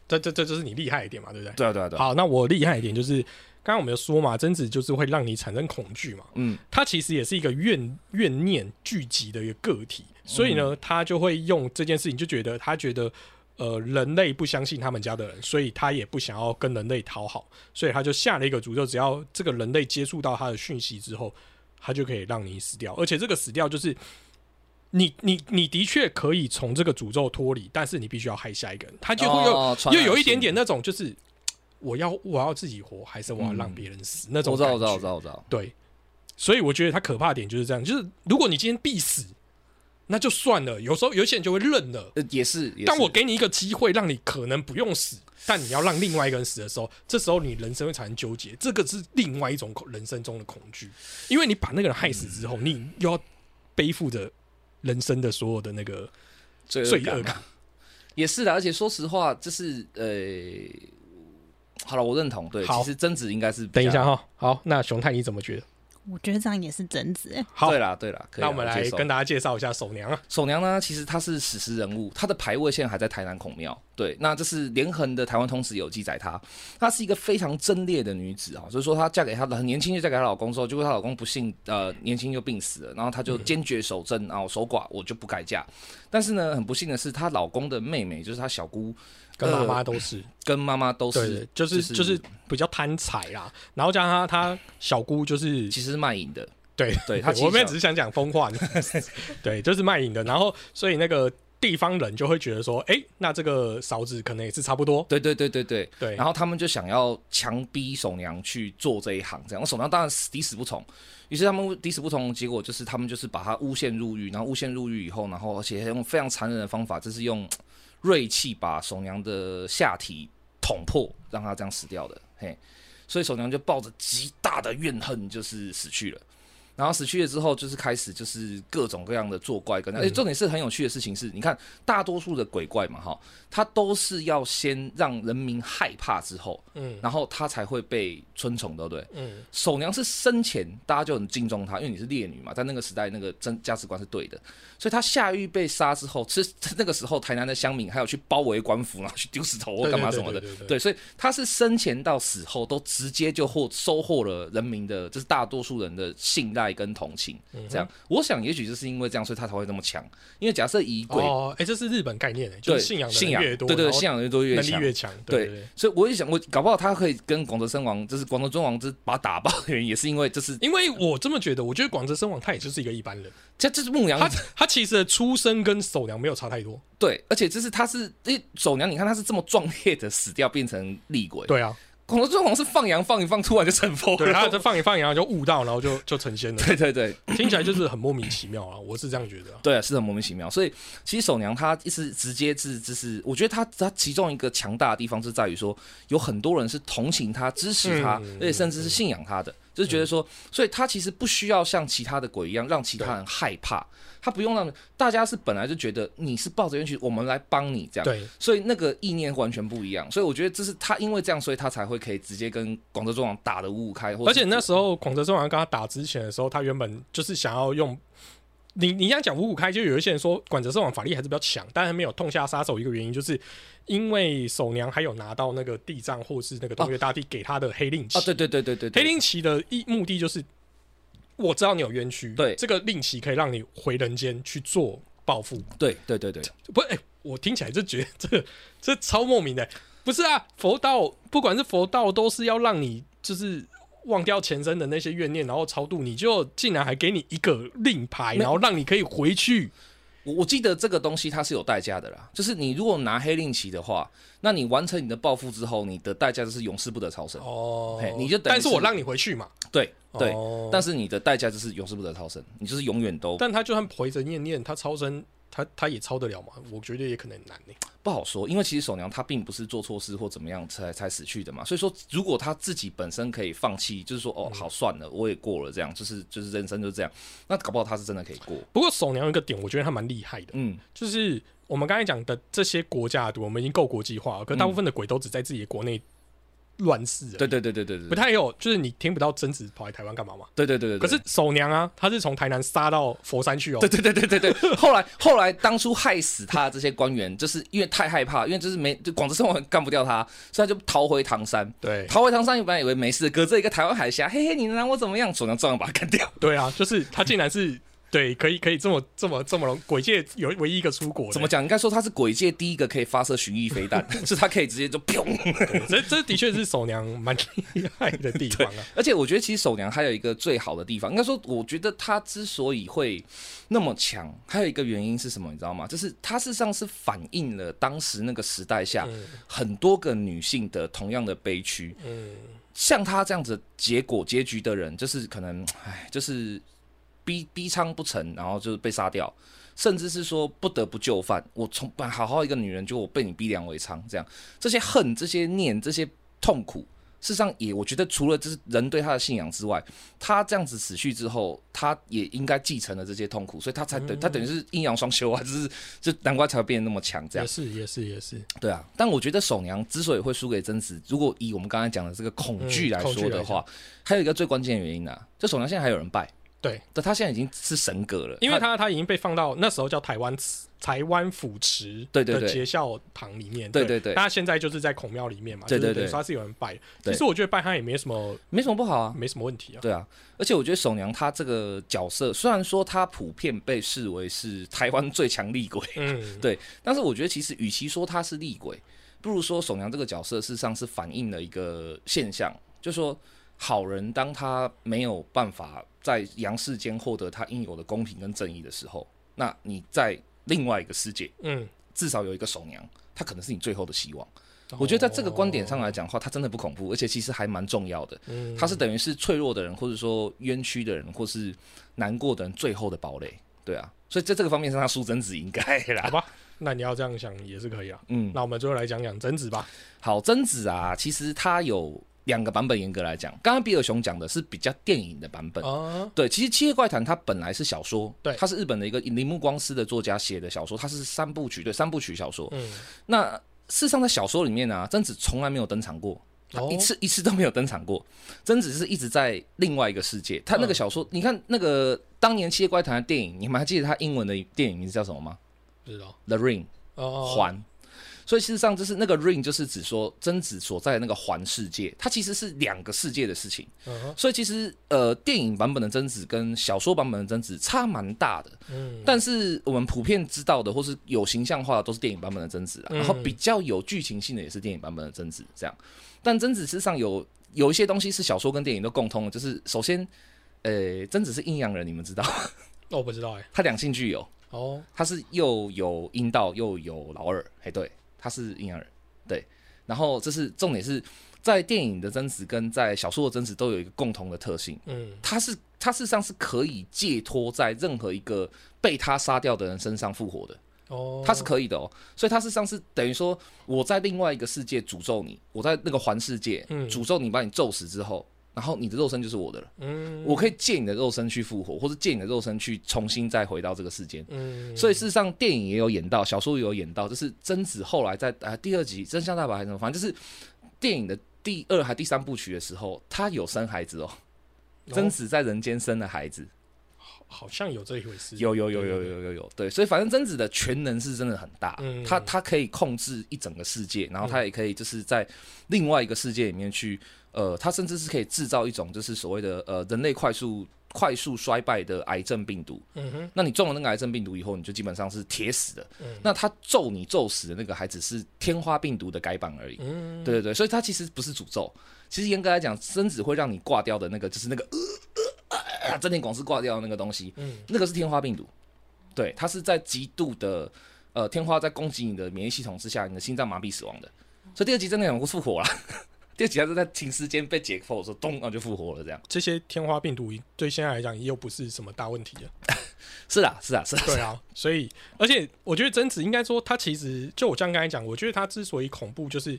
这这这就是你厉害一点嘛，对不对？对啊，对啊，对啊。好，那我厉害一点就是，刚刚我们有说嘛，贞子就是会让你产生恐惧嘛，嗯，它其实也是一个怨怨念聚集的一个个体，所以呢，他就会用这件事情，就觉得他觉得。呃，人类不相信他们家的人，所以他也不想要跟人类讨好，所以他就下了一个诅咒，只要这个人类接触到他的讯息之后，他就可以让你死掉。而且这个死掉就是你你你的确可以从这个诅咒脱离，但是你必须要害下一个人，他就会又、哦又有一点点那种就是我要我要自己活，还是我要让别人死、那种我知道，我知道，我知道，我知道。对，所以我觉得他可怕的点就是这样，就是如果你今天必死，那就算了。有时候有些人就会认了。呃，也是，当我给你一个机会，让你可能不用死，但你要让另外一个人死的时候，这时候你人生会产生纠结，这个是另外一种恐人生中的恐惧，因为你把那个人害死之后，你又要背负着人生的所有的那个罪罪恶恶感感。也是的，而且说实话，就是呃，好了，我认同，对，好其实贞子应该是等一下，哈，好，那熊太你怎么觉得？我觉得这样也是贞子哎，好对，啦，对啦，可以啦那我们来跟大家介绍一下守娘啊。手娘呢，其实她是史实人物，她的牌位现在还在台南孔庙。对，那这是连横的台湾通史有记载她，她是一个非常贞烈的女子啊，所以说她嫁给她的很年轻就嫁给她老公之后，结果她老公不幸呃年轻就病死了，然后她就坚决守贞啊，我守寡我就不改嫁。但是呢，很不幸的是，她老公的妹妹就是她小姑跟妈妈都是，跟妈妈都对是，就是就是比较贪财啦，然后加上他他小姑就是其实是卖淫的，对对她其实我们也小只是想讲风化，对，就是卖淫的，然后所以那个地方人就会觉得说，哎、那这个嫂子可能也是差不多，对对对对对。对，然后他们就想要强逼手娘去做这一行，这样，手娘当然死抵死不从。于是他们抵死不从，结果就是他们就是把她诬陷入狱，然后诬陷入狱以后，然后而且用非常残忍的方法，就是用锐气把怂娘的下体捅破，让她这样死掉的。嘿，所以怂娘就抱着极大的怨恨，就是死去了。然后死去了之后，就是开始就是各种各样的作怪跟，而且重点是很有趣的事情是，你看大多数的鬼怪嘛，哈，他都是要先让人民害怕之后，嗯。然后他才会被尊崇，对不对？嗯，守娘是生前大家就很敬重她，因为你是烈女嘛，在那个时代那个真价值观是对的，所以她下狱被杀之后，其实 那个时候台南的乡民还有去包围官府，然后去丢石头或干嘛什么的，对所以她是生前到死后都直接就获收获了人民的，就是大多数人的信赖跟同情。嗯这样，我想也许就是因为这样，所以他才会这么强。因为假设以鬼、哦，哎、这是日本概念的，就对是信仰的信仰越多，对对，信仰越多越能力强，越强，对。所以我也想，我搞不好他可以跟广泽生王，就是广泽尊王，就是把他打爆的原因，也是因为就是因为我这么觉得，我觉得广泽生王他也就是一个一般人，这这是牧羊他他其实的出生跟手娘没有差太多。对，而且这是他是诶手娘，你看他是这么壮烈的死掉变成厉鬼，对啊，广泽尊王是放羊放一放，突然就成佛对，他了。这放一放，羊就悟到，然后就就成仙了。对对对听起来就是很莫名其妙啊，我是这样觉得啊。对，是很莫名其妙。所以其实手娘她一直直接是就是，我觉得她她其中一个强大的地方是在于说，有很多人是同情她、支持她，嗯而且甚至是信仰她的，就是觉得说，所以他其实不需要像其他的鬼一样让其他人害怕，他不用让大家是本来就觉得你是抱着冤屈，我们来帮你这样。对，所以那个意念完全不一样，所以我觉得这是他因为这样，所以他才会可以直接跟广州中王打的五五开，而且那时候广泽中王跟他打之前的时候，他原本就是想要用你你这样讲五五开，就有一些人说管泽生王法力还是比较强，但还没有痛下杀手。一个原因就是因为守娘还有拿到那个地藏或是那个东岳大帝给他的黑令旗。啊，对对对对对对，黑令旗的一目的就是我知道你有冤屈，对这个令旗可以让你回人间去做报复。对对对对，不，哎、我听起来就觉得这个这超莫名的、不是啊，佛道不管是佛道，都是要让你就是忘掉前生的那些怨念，然后超度，你就竟然还给你一个令牌，然后让你可以回去。我我记得这个东西它是有代价的啦，就是你如果拿黑令旗的话，那你完成你的报复之后，你的代价就是永世不得超生。哦嘿你就但是我让你回去嘛，对对，哦但是你的代价就是永世不得超生，你就是永远都但他就算回着念念，他超生，他他也超得了吗？我觉得也可能很难呢、不好说，因为其实手娘她并不是做错事或怎么样才才死去的嘛，所以说如果她自己本身可以放弃，就是说哦好算了，我也过了这样，就是就是人生就是这样，那搞不好她是真的可以过，不过手娘有一个点，我觉得他蛮厉害的，嗯，就是我们刚才讲的这些国家我们已经够国际化了，可大部分的鬼都只在自己的国内乱世而已，对对对对对对，不太有，就是你听不到贞子跑来台湾干嘛嘛？对对对对。可是守娘啊，她是从台南杀到佛山去哦。对对对对对对。后来后来当初害死他的这些官员，就是因为太害怕，因为就是没就广州生活干不掉他，所以他就逃回唐山。对，逃回唐山，本来以为没事，隔着一个台湾海峡，嘿嘿，你能拿我怎么样？守娘照样把他干掉。对啊，就是他竟然是。对，可以可以这么这么这么龙，鬼界有唯一一个出国，怎么讲？应该说他是鬼界第一个可以发射巡弋飞弹，是他可以直接就砰。这这的确是守娘蛮厉害的地方啊。而且我觉得其实守娘还有一个最好的地方，应该说我觉得她之所以会那么强，还有一个原因是什么？你知道吗？就是她事实上是反映了当时那个时代下很多个女性的同样的悲屈。嗯，像她这样子结果结局的人，就是可能，唉，就是。逼逼娼不成，然后就是被杀掉，甚至是说不得不就范。我从本好好一个女人，就我被你逼良为娼，这样这些恨、这些念、这些痛苦，事实上也我觉得除了就是人对他的信仰之外，他这样子死去之后，他也应该继承了这些痛苦，所以他才等他等于是阴阳双修啊，就是就难怪才会变得那么强。这样也是也是也是对啊。但我觉得守娘之所以会输给贞子，如果以我们刚才讲的这个恐惧来说的话，还有一个最关键的原因呢，就守娘现在还有人拜。对，但他现在已经是神格了，因为他他已经被放到那时候叫台湾台湾府池的结孝堂里面，对对。对，他现在就是在孔庙里面嘛，对对对，他是有人拜，其实我觉得拜他也没什么，没什么不好啊，没什么问题啊，对啊，而且我觉得守娘她这个角色，虽然说她普遍被视为是台湾最强厉鬼，嗯，对，但是我觉得其实与其说她是厉鬼，不如说守娘这个角色事实上是反映了一个现象，就说。好人当他没有办法在阳世间获得他应有的公平跟正义的时候，那你在另外一个世界，嗯，至少有一个守娘，他可能是你最后的希望。我觉得在这个观点上来讲的话，他真的不恐怖，而且其实还蛮重要的。嗯，他是等于是脆弱的人，或者说冤屈的人，或是难过的人最后的堡垒。对啊，所以在这个方面上，他输贞子应该啦。好吧，那你要这样想也是可以啊。嗯，那我们最后来讲讲贞子吧。好，贞子啊，其实他有。两个版本严格来讲，刚刚比尔熊讲的是比较电影的版本。哦，对，其实《七夜怪谈》它本来是小说，对，它是日本的一个铃木光司的作家写的小说，它是三部曲，对，三部曲小说。嗯，那事实上在小说里面呢，贞子从来没有登场过，一次一次都没有登场过。贞子是一直在另外一个世界。他那个小说，你看那个当年《七夜怪谈》的电影，你们还记得他英文的电影名字叫什么吗？不知道，《The Ring 哦》环。所以事实上，就是那个 ring，就是指说贞子所在的那个环世界，它其实是两个世界的事情。所以其实呃，电影版本的贞子跟小说版本的贞子差蛮大的。嗯。但是我们普遍知道的，或是有形象化的，都是电影版本的贞子啊。然后比较有剧情性的，也是电影版本的贞子这样。但贞子事实上有有一些东西是小说跟电影都共通的，就是首先，呃，贞子是阴阳人，你们知道？我不知道哎。他两性具有哦，他是又有阴道又有老二，哎对。他是阴阳人，对，然后这是重点是在电影的真实跟在小说的真实都有一个共同的特性，嗯，他是他事实上是可以借托在任何一个被他杀掉的人身上复活的，哦，他是可以的哦，所以他事实上是等于说我在另外一个世界诅咒你，我在那个环世界诅咒你，把你咒死之后。然后你的肉身就是我的了，嗯，我可以借你的肉身去复活，或者借你的肉身去重新再回到这个世间，嗯，所以事实上电影也有演到，小说也有演到，就是贞子后来在啊第二集真相大白还是什么，反正就是电影的第二还第三部曲的时候，他有生孩子哦，贞子在人间生了孩子，好好像有这一回事，有有有有有有有，对，所以反正贞子的全能是真的很大，他他可以控制一整个世界，然后他也可以就是在另外一个世界里面去。呃，它甚至是可以制造一种就是所谓的呃人类快速快速衰败的癌症病毒。嗯哼，那你中了那个癌症病毒以后，你就基本上是铁死的。嗯，那他咒你咒死的那个还只是天花病毒的改版而已。嗯，对对对，所以它其实不是诅咒。其实严格来讲，贞子会让你挂掉的那个，就是那个呃呃真田广司挂掉的那个东西。嗯，那个是天花病毒。对，它是在极度的呃天花在攻击你的免疫系统之下，你的心脏麻痹死亡的。所以第二集真的很复活了。第二集他是在停尸间被解剖的时候，咚，然后就复活了。这样，这些天花病毒对现在来讲又不是什么大问题了。是啊，是啊，是啊。对啊，所以而且我觉得贞子应该说，他其实就我这样刚才讲，我觉得他之所以恐怖，就是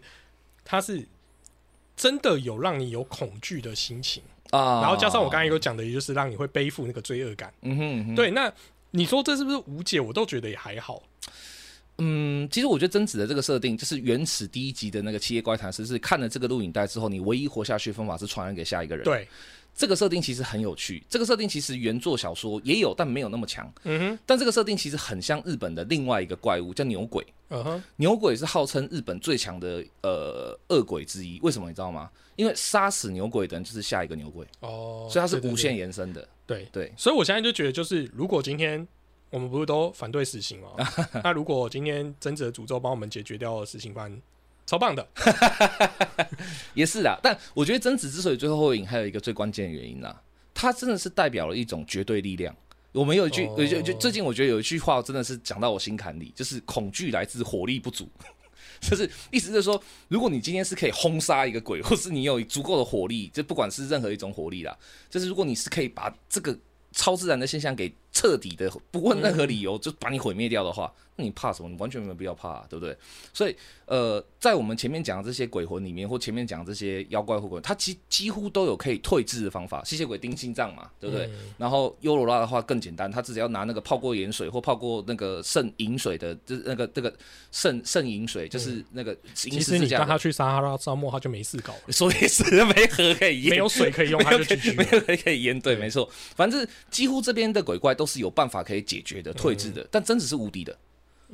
他是真的有让你有恐惧的心情啊。然后加上我刚才有讲的，也就是让你会背负那个罪恶感。嗯哼，对。那你说这是不是无解？我都觉得也还好。嗯，其实我觉得贞子的这个设定，就是原始第一集的那个七叶怪谈师是看了这个录影带之后，你唯一活下去的方法是传染给下一个人。，对，这个设定其实很有趣。这个设定其实原作小说也有，但没有那么强。嗯哼，但这个设定其实很像日本的另外一个怪物，叫牛鬼。嗯哼，牛鬼是号称日本最强的呃恶鬼之一，为什么你知道吗？因为杀死牛鬼的人就是下一个牛鬼，哦，所以它是无限延伸的。对，对，所以我现在就觉得，就是如果今天我们不是都反对死刑吗？那如果今天贞子的诅咒帮我们解决掉死刑犯，超棒的。也是啊，但我觉得贞子之所以最后会赢，还有一个最关键的原因啦，它真的是代表了一种绝对力量。我们有一句，哦有一句，就最近我觉得有一句话真的是讲到我心坎里，就是恐惧来自火力不足。就是意思就是说，如果你今天是可以轰杀一个鬼，或是你有足够的火力，就不管是任何一种火力啦，就是如果你是可以把这个超自然的现象给彻底的不问任何理由就把你毁灭掉的话，那你怕什么？你完全没有必要怕、啊，对不对？所以呃，在我们前面讲的这些鬼魂里面，或前面讲的这些妖怪或鬼，它几几乎都有可以退治的方法。吸血鬼钉心脏嘛，对不对？然后优罗拉的话更简单，他只要拿那个泡过盐水或泡过那个肾饮水的，就是那个那个肾肾饮水，就是那个银其实你让他。去撒哈拉沙漠，他就没事搞了，说的是没河可以淹，没有水可以用，没他就 没。有可以淹，对，没错。反正几乎这边的鬼怪都是有办法可以解决的、退治的，但贞子是无敌的。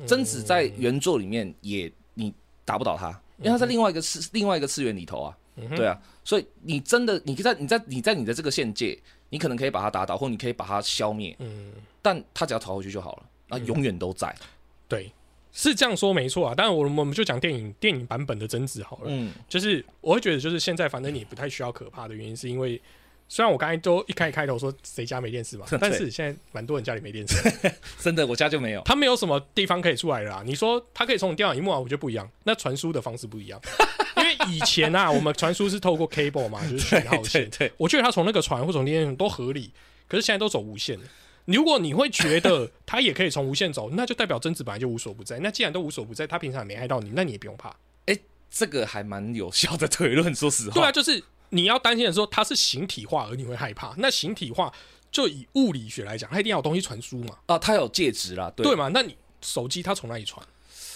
贞子在原作里面也你打不倒他，因为他在另外一个次另外一个次元里头啊，对啊，所以你真的你在你在你在你的这个限界，你可能可以把他打倒，或你可以把他消灭，嗯，但他只要逃回去就好了，那永远都在。对，是这样说没错啊。当然我我们就讲电影电影版本的贞子好了。嗯，就是我会觉得，就是现在反正你不太需要可怕的原因，是因为虽然我刚才都一开开头说谁家没电视嘛，但是现在蛮多人家里没电视，真的，我家就没有。他没有什么地方可以出来了啦。你说他可以从你电脑荧幕啊，我觉得不一样。那传输的方式不一样，因为以前啊，我们传输是透过 cable 嘛，就是讯号对线。对，我觉得他从那个传或从电线都合理，可是现在都走无线。如果你会觉得他也可以从无线走，那就代表贞子本来就无所不在。那既然都无所不在，他平常也没害到你，那你也不用怕。这个还蛮有效的推论，说实话。对啊，就是你要担心的时候，它是形体化，而你会害怕。那形体化就以物理学来讲，它一定要有东西传输嘛，啊，它有介质啦，对对嘛？那你手机它从哪里传？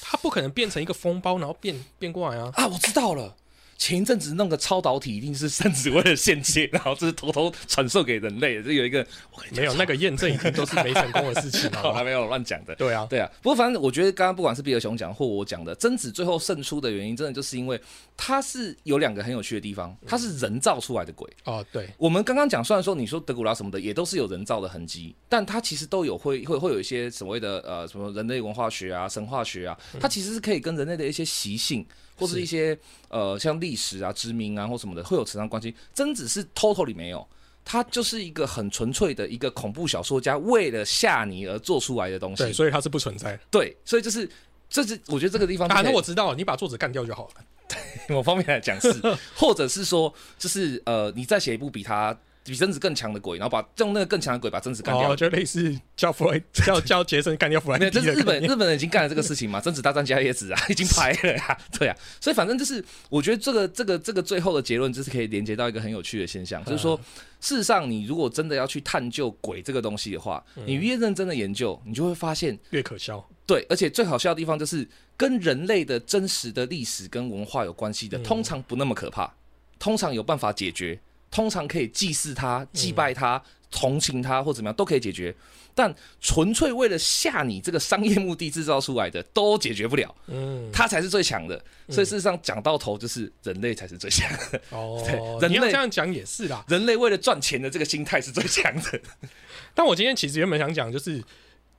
它不可能变成一个封包，然后变变过来啊。啊，我知道了。前一阵子弄个超导体，一定是 甚至为了献祭，然后这是偷偷传授给人类。这有一个，没有那个验证已经都是没成功的事情了。我还没有乱讲的。对啊，对啊，不过反正我觉得刚刚不管是比尔熊讲或我讲的，贞子最后胜出的原因，真的就是因为它是有两个很有趣的地方，它是人造出来的鬼。哦对，我们刚刚讲，虽然说你说德古拉什么的也都是有人造的痕迹，但它其实都有会会会有一些所谓的呃什么人类文化学啊、神话学啊，它其实是可以跟人类的一些习性或是一些呃像历史啊、殖民啊或什么的会有扯上关系。贞子是 totally 没有。它就是一个很纯粹的一个恐怖小说家为了吓你而做出来的东西。对，所以它是不存在的。对，所以就是，这是我觉得这个地方就啊，那我知道，你把作者干掉就好了。某方面来讲是，或者是说，就是呃，你再写一部比他比贞子更强的鬼，然后把用那个更强的鬼把贞子干掉。哦，就类似叫弗莱 叫叫杰森干掉弗莱没有，迪这是日本日本人已经干了这个事情嘛？贞子大战加叶子啊，已经拍了呀，对啊，所以反正就是，我觉得这个这个这个最后的结论就是可以连接到一个很有趣的现象，就是说，事实上你如果真的要去探究鬼这个东西的话，你越认真的研究，你就会发现，越可笑。对，而且最好笑的地方就是跟人类的真实的历史跟文化有关系的，通常不那么可怕，通常有办法解决，通常可以祭祀他、祭拜他、同情他或怎么样都可以解决。但纯粹为了吓你这个商业目的制造出来的，都解决不了，嗯，他才是最强的。所以事实上讲到头，就是人类才是最强的，哦 对，人类这样讲也是啦。人类为了赚钱的这个心态是最强的 但我今天其实原本想讲，就是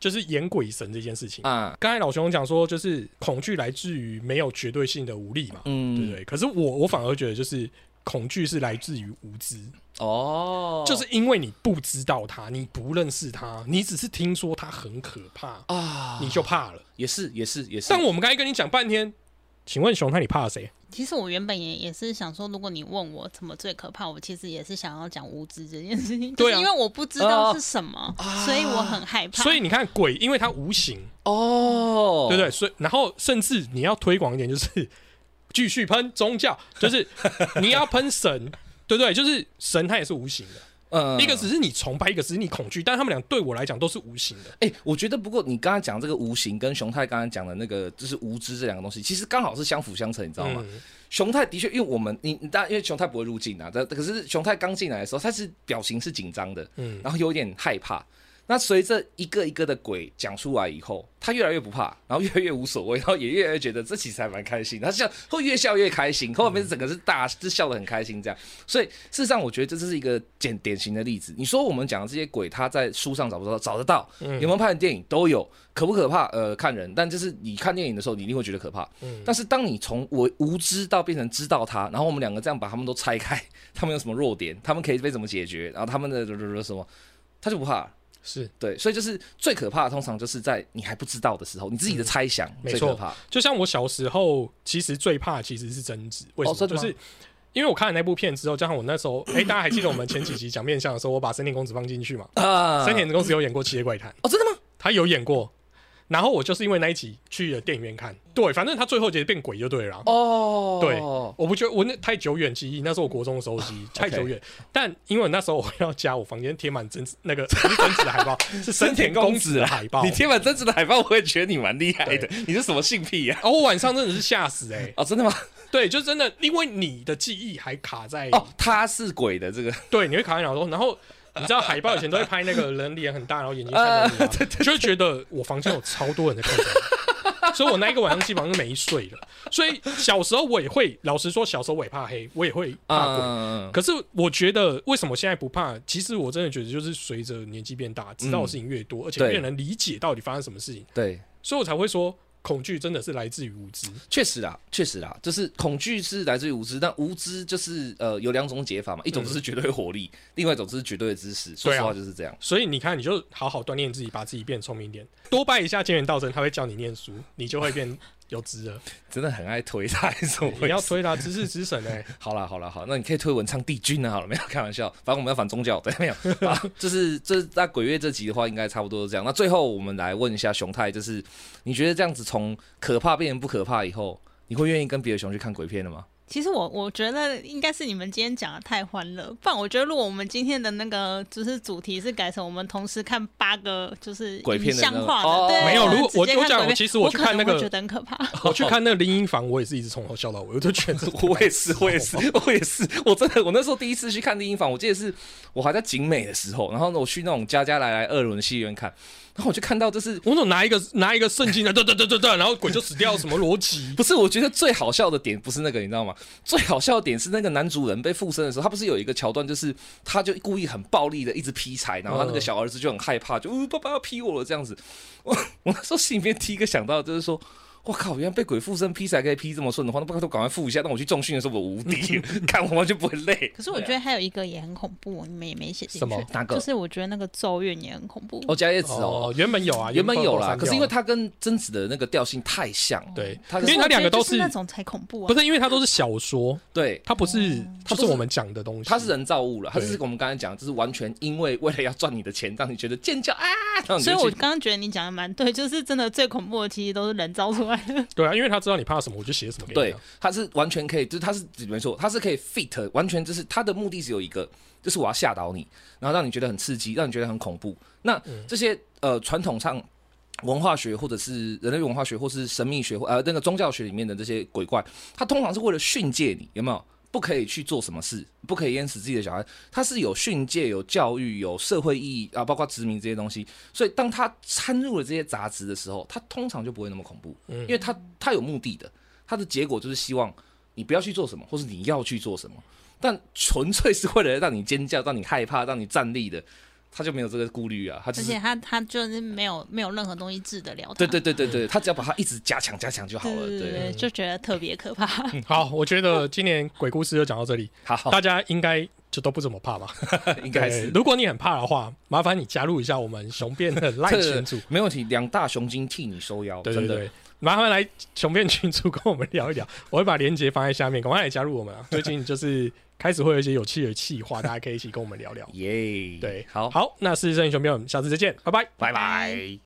就是演鬼神这件事情。啊。刚才老熊讲说，就是恐惧来自于没有绝对性的无力嘛，嗯对不嗯，对？可是我我反而觉得，就是恐惧是来自于无知，哦，就是因为你不知道他，你不认识他，你只是听说他很可怕，啊，你就怕了。也是也是也是。但我们刚才跟你讲半天，请问熊，那你怕谁？其实我原本也也是想说，如果你问我什么最可怕，我其实也是想要讲无知这件事情，对啊就是因为我不知道是什么，所以我很害怕。所以你看鬼，因为它无形，哦，对不对？所以然后甚至你要推广一点，就是继续喷宗教，就是 你要喷神，对不对？就是神它也是无形的。嗯一个只是你崇拜，一个只是你恐惧，但他们俩对我来讲都是无形的。哎、我觉得不过你刚才讲这个无形，跟熊太刚才讲的那个就是无知这两个东西，其实刚好是相辅相成，你知道吗？嗯熊太的确，因为我们你你当然因为熊太不会入境啊，但可是熊太刚进来的时候，他是表情是紧张的，嗯然后有点害怕。那随着一个一个的鬼讲出来以后，他越来越不怕，然后越来越无所谓，然后也越来越觉得这其实还蛮开心。他笑会越笑越开心，后面整个是大是笑得很开心这样。所以事实上，我觉得这是一个典典型的例子。你说我们讲的这些鬼，他在书上找不到，找得到，嗯有没有拍的电影都有，可不可怕？呃，看人，但就是你看电影的时候，你一定会觉得可怕。嗯但是当你从我无知到变成知道他，然后我们两个这样把他们都拆开，他们有什么弱点，他们可以被怎么解决，然后他们的什么，他就不怕了。是，对，所以就是最可怕的，通常就是在你还不知道的时候，你自己的猜想没错最可怕。就像我小时候，其实最怕其实是争执。为什么？就是因为我看了那部片之后，加上我那时候，哎、大家还记得我们前几集讲面相的时候，我把森田公子放进去嘛？啊森田公子有演过《七夜怪谈》，哦，真的吗？他有演过。然后我就是因为那一集去了电影院看，对，反正他最后结变鬼就对了啊。哦，对我不觉得我那太久远记忆，那是我国中的时候的记忆，太久远。但因为那时候我要加我房间贴满真那个不 是真子的海报，是森田公子的海报。你贴满真子的海报，我也觉得你蛮厉害的。你是什么性癖呀、哦，我晚上真的是吓死哎、哦，真的吗？对，就真的因为你的记忆还卡在哦，他是鬼的这个，对，你会卡在脑中，然后 你知道海报以前都会拍那个人脸很大，然后眼睛看着你、啊，就会觉得我房间有超多人在看 所以我那一个晚上基本上是没睡了。所以小时候我也会，老实说，小时候我也怕黑，我也会怕鬼。嗯，可是我觉得，为什么现在不怕？其实我真的觉得，就是随着年纪变大，知道的事情越多，而且越能理解到底发生什么事情，对，所以我才会说，恐惧真的是来自于无知。确实啦，确实啦，就是恐惧是来自于无知，但无知就是呃有两种解法嘛，一种就是绝对火力，另外一种就是绝对的知识。说实话就是这样。所以你看，你就好好锻炼自己，把自己变聪明一点，多拜一下千元道真，他会教你念书，你就会变有知了。真的很爱推他，还是你要？推他知识之神 哎、好啦好啦好，那你可以推文昌帝君啊，好了没有？开玩笑，反正我们要反宗教，对，没有 啊。就是这那鬼月这集的话，应该差不多是这样。那最后我们来问一下熊太，就是你觉得这样子从可怕变成不可怕以后，你会愿意跟别的熊去看鬼片的吗？其实我我觉得应该是你们今天讲的太欢乐，不然我觉得如果我们今天的那个就是主题是改成我们同时看八个就是鬼片的那种影像化的，哦对，没有如果我直接看鬼片我讲其实我去看那个我觉得很可怕。我去看那个林荫房，我也是一直从头笑到尾，我就觉得 我也是，我也是，我也是，我真的，我那时候第一次去看林荫房，我记得是我还在景美的时候，然后呢，我去那种家家来来二轮戏院看，然后我就看到就是。我总拿一个拿一个圣经啊，对对对对对，然后鬼就死掉，什么逻辑？不是，我觉得最好笑的点不是那个，你知道吗？最好笑的点是那个男主人被附身的时候，他不是有一个桥段，就是他就故意很暴力的一直劈柴，然后他那个小儿子就很害怕，就、呃、爸爸要劈我了这样子。我 我那时候心里面第一个想到的就是说。我靠！原来被鬼附身劈才可以劈这么顺的话，那不都赶快附一下？让我去重训的时候我无敌，看我完全不会累。可是我觉得还有一个也很恐怖，你们也没写进什么去，哪个就是我觉得那个咒怨也很恐怖。哦，加叶子哦，哦，原本有啊，原本有啦，可是因为它跟贞子的那个调性太像，对，因为它两个都是那种才恐怖啊。不是因为它都是小说，对，它不是它不是我们讲的东西，它是人造物了，它是我们刚才讲，就是完全因为为了要赚你的钱，让你觉得尖叫啊，所以我刚刚觉得你讲的蛮对，就是真的最恐怖的其实都是人造出来的。对啊，因为他知道你怕什么，我就写什么给你对他。，是完全可以，就是他是没错，他是可以 fit，完全就是他的目的只有一个，就是我要吓倒你，然后让你觉得很刺激，让你觉得很恐怖。那这些呃传统上文化学或者是人类文化学或是神秘学或呃那个宗教学里面的这些鬼怪，他通常是为了训诫你，有没有？不可以去做什么事，不可以淹死自己的小孩，他是有训诫、有教育、有社会意义啊，包括殖民这些东西。所以当他掺入了这些杂质的时候，他通常就不会那么恐怖，因为他他有目的的，他的结果就是希望你不要去做什么，或是你要去做什么。但纯粹是为了让你尖叫、让你害怕、让你站立的，他就没有这个顾虑啊，他就是而且他他就是没有没有任何东西治得了他。对对对对对，他只要把它一直加强加强就好了，对对对，对，就觉得特别可怕。好，我觉得今年鬼故事就讲到这里，好，大家应该就都不怎么怕吧？应该是如果你很怕的话，麻烦你加入一下我们雄辩的赖群组。没问题，两大雄精替你收腰，真的。对对对，麻烦来雄辩群组跟我们聊一聊，我会把链接放在下面，赶快来加入我们啊！最近就是开始会有一些有趣的企划，大家可以一起跟我们聊聊。耶，对，好，好，那是圣雄辩，我们下次再见，拜拜。拜拜。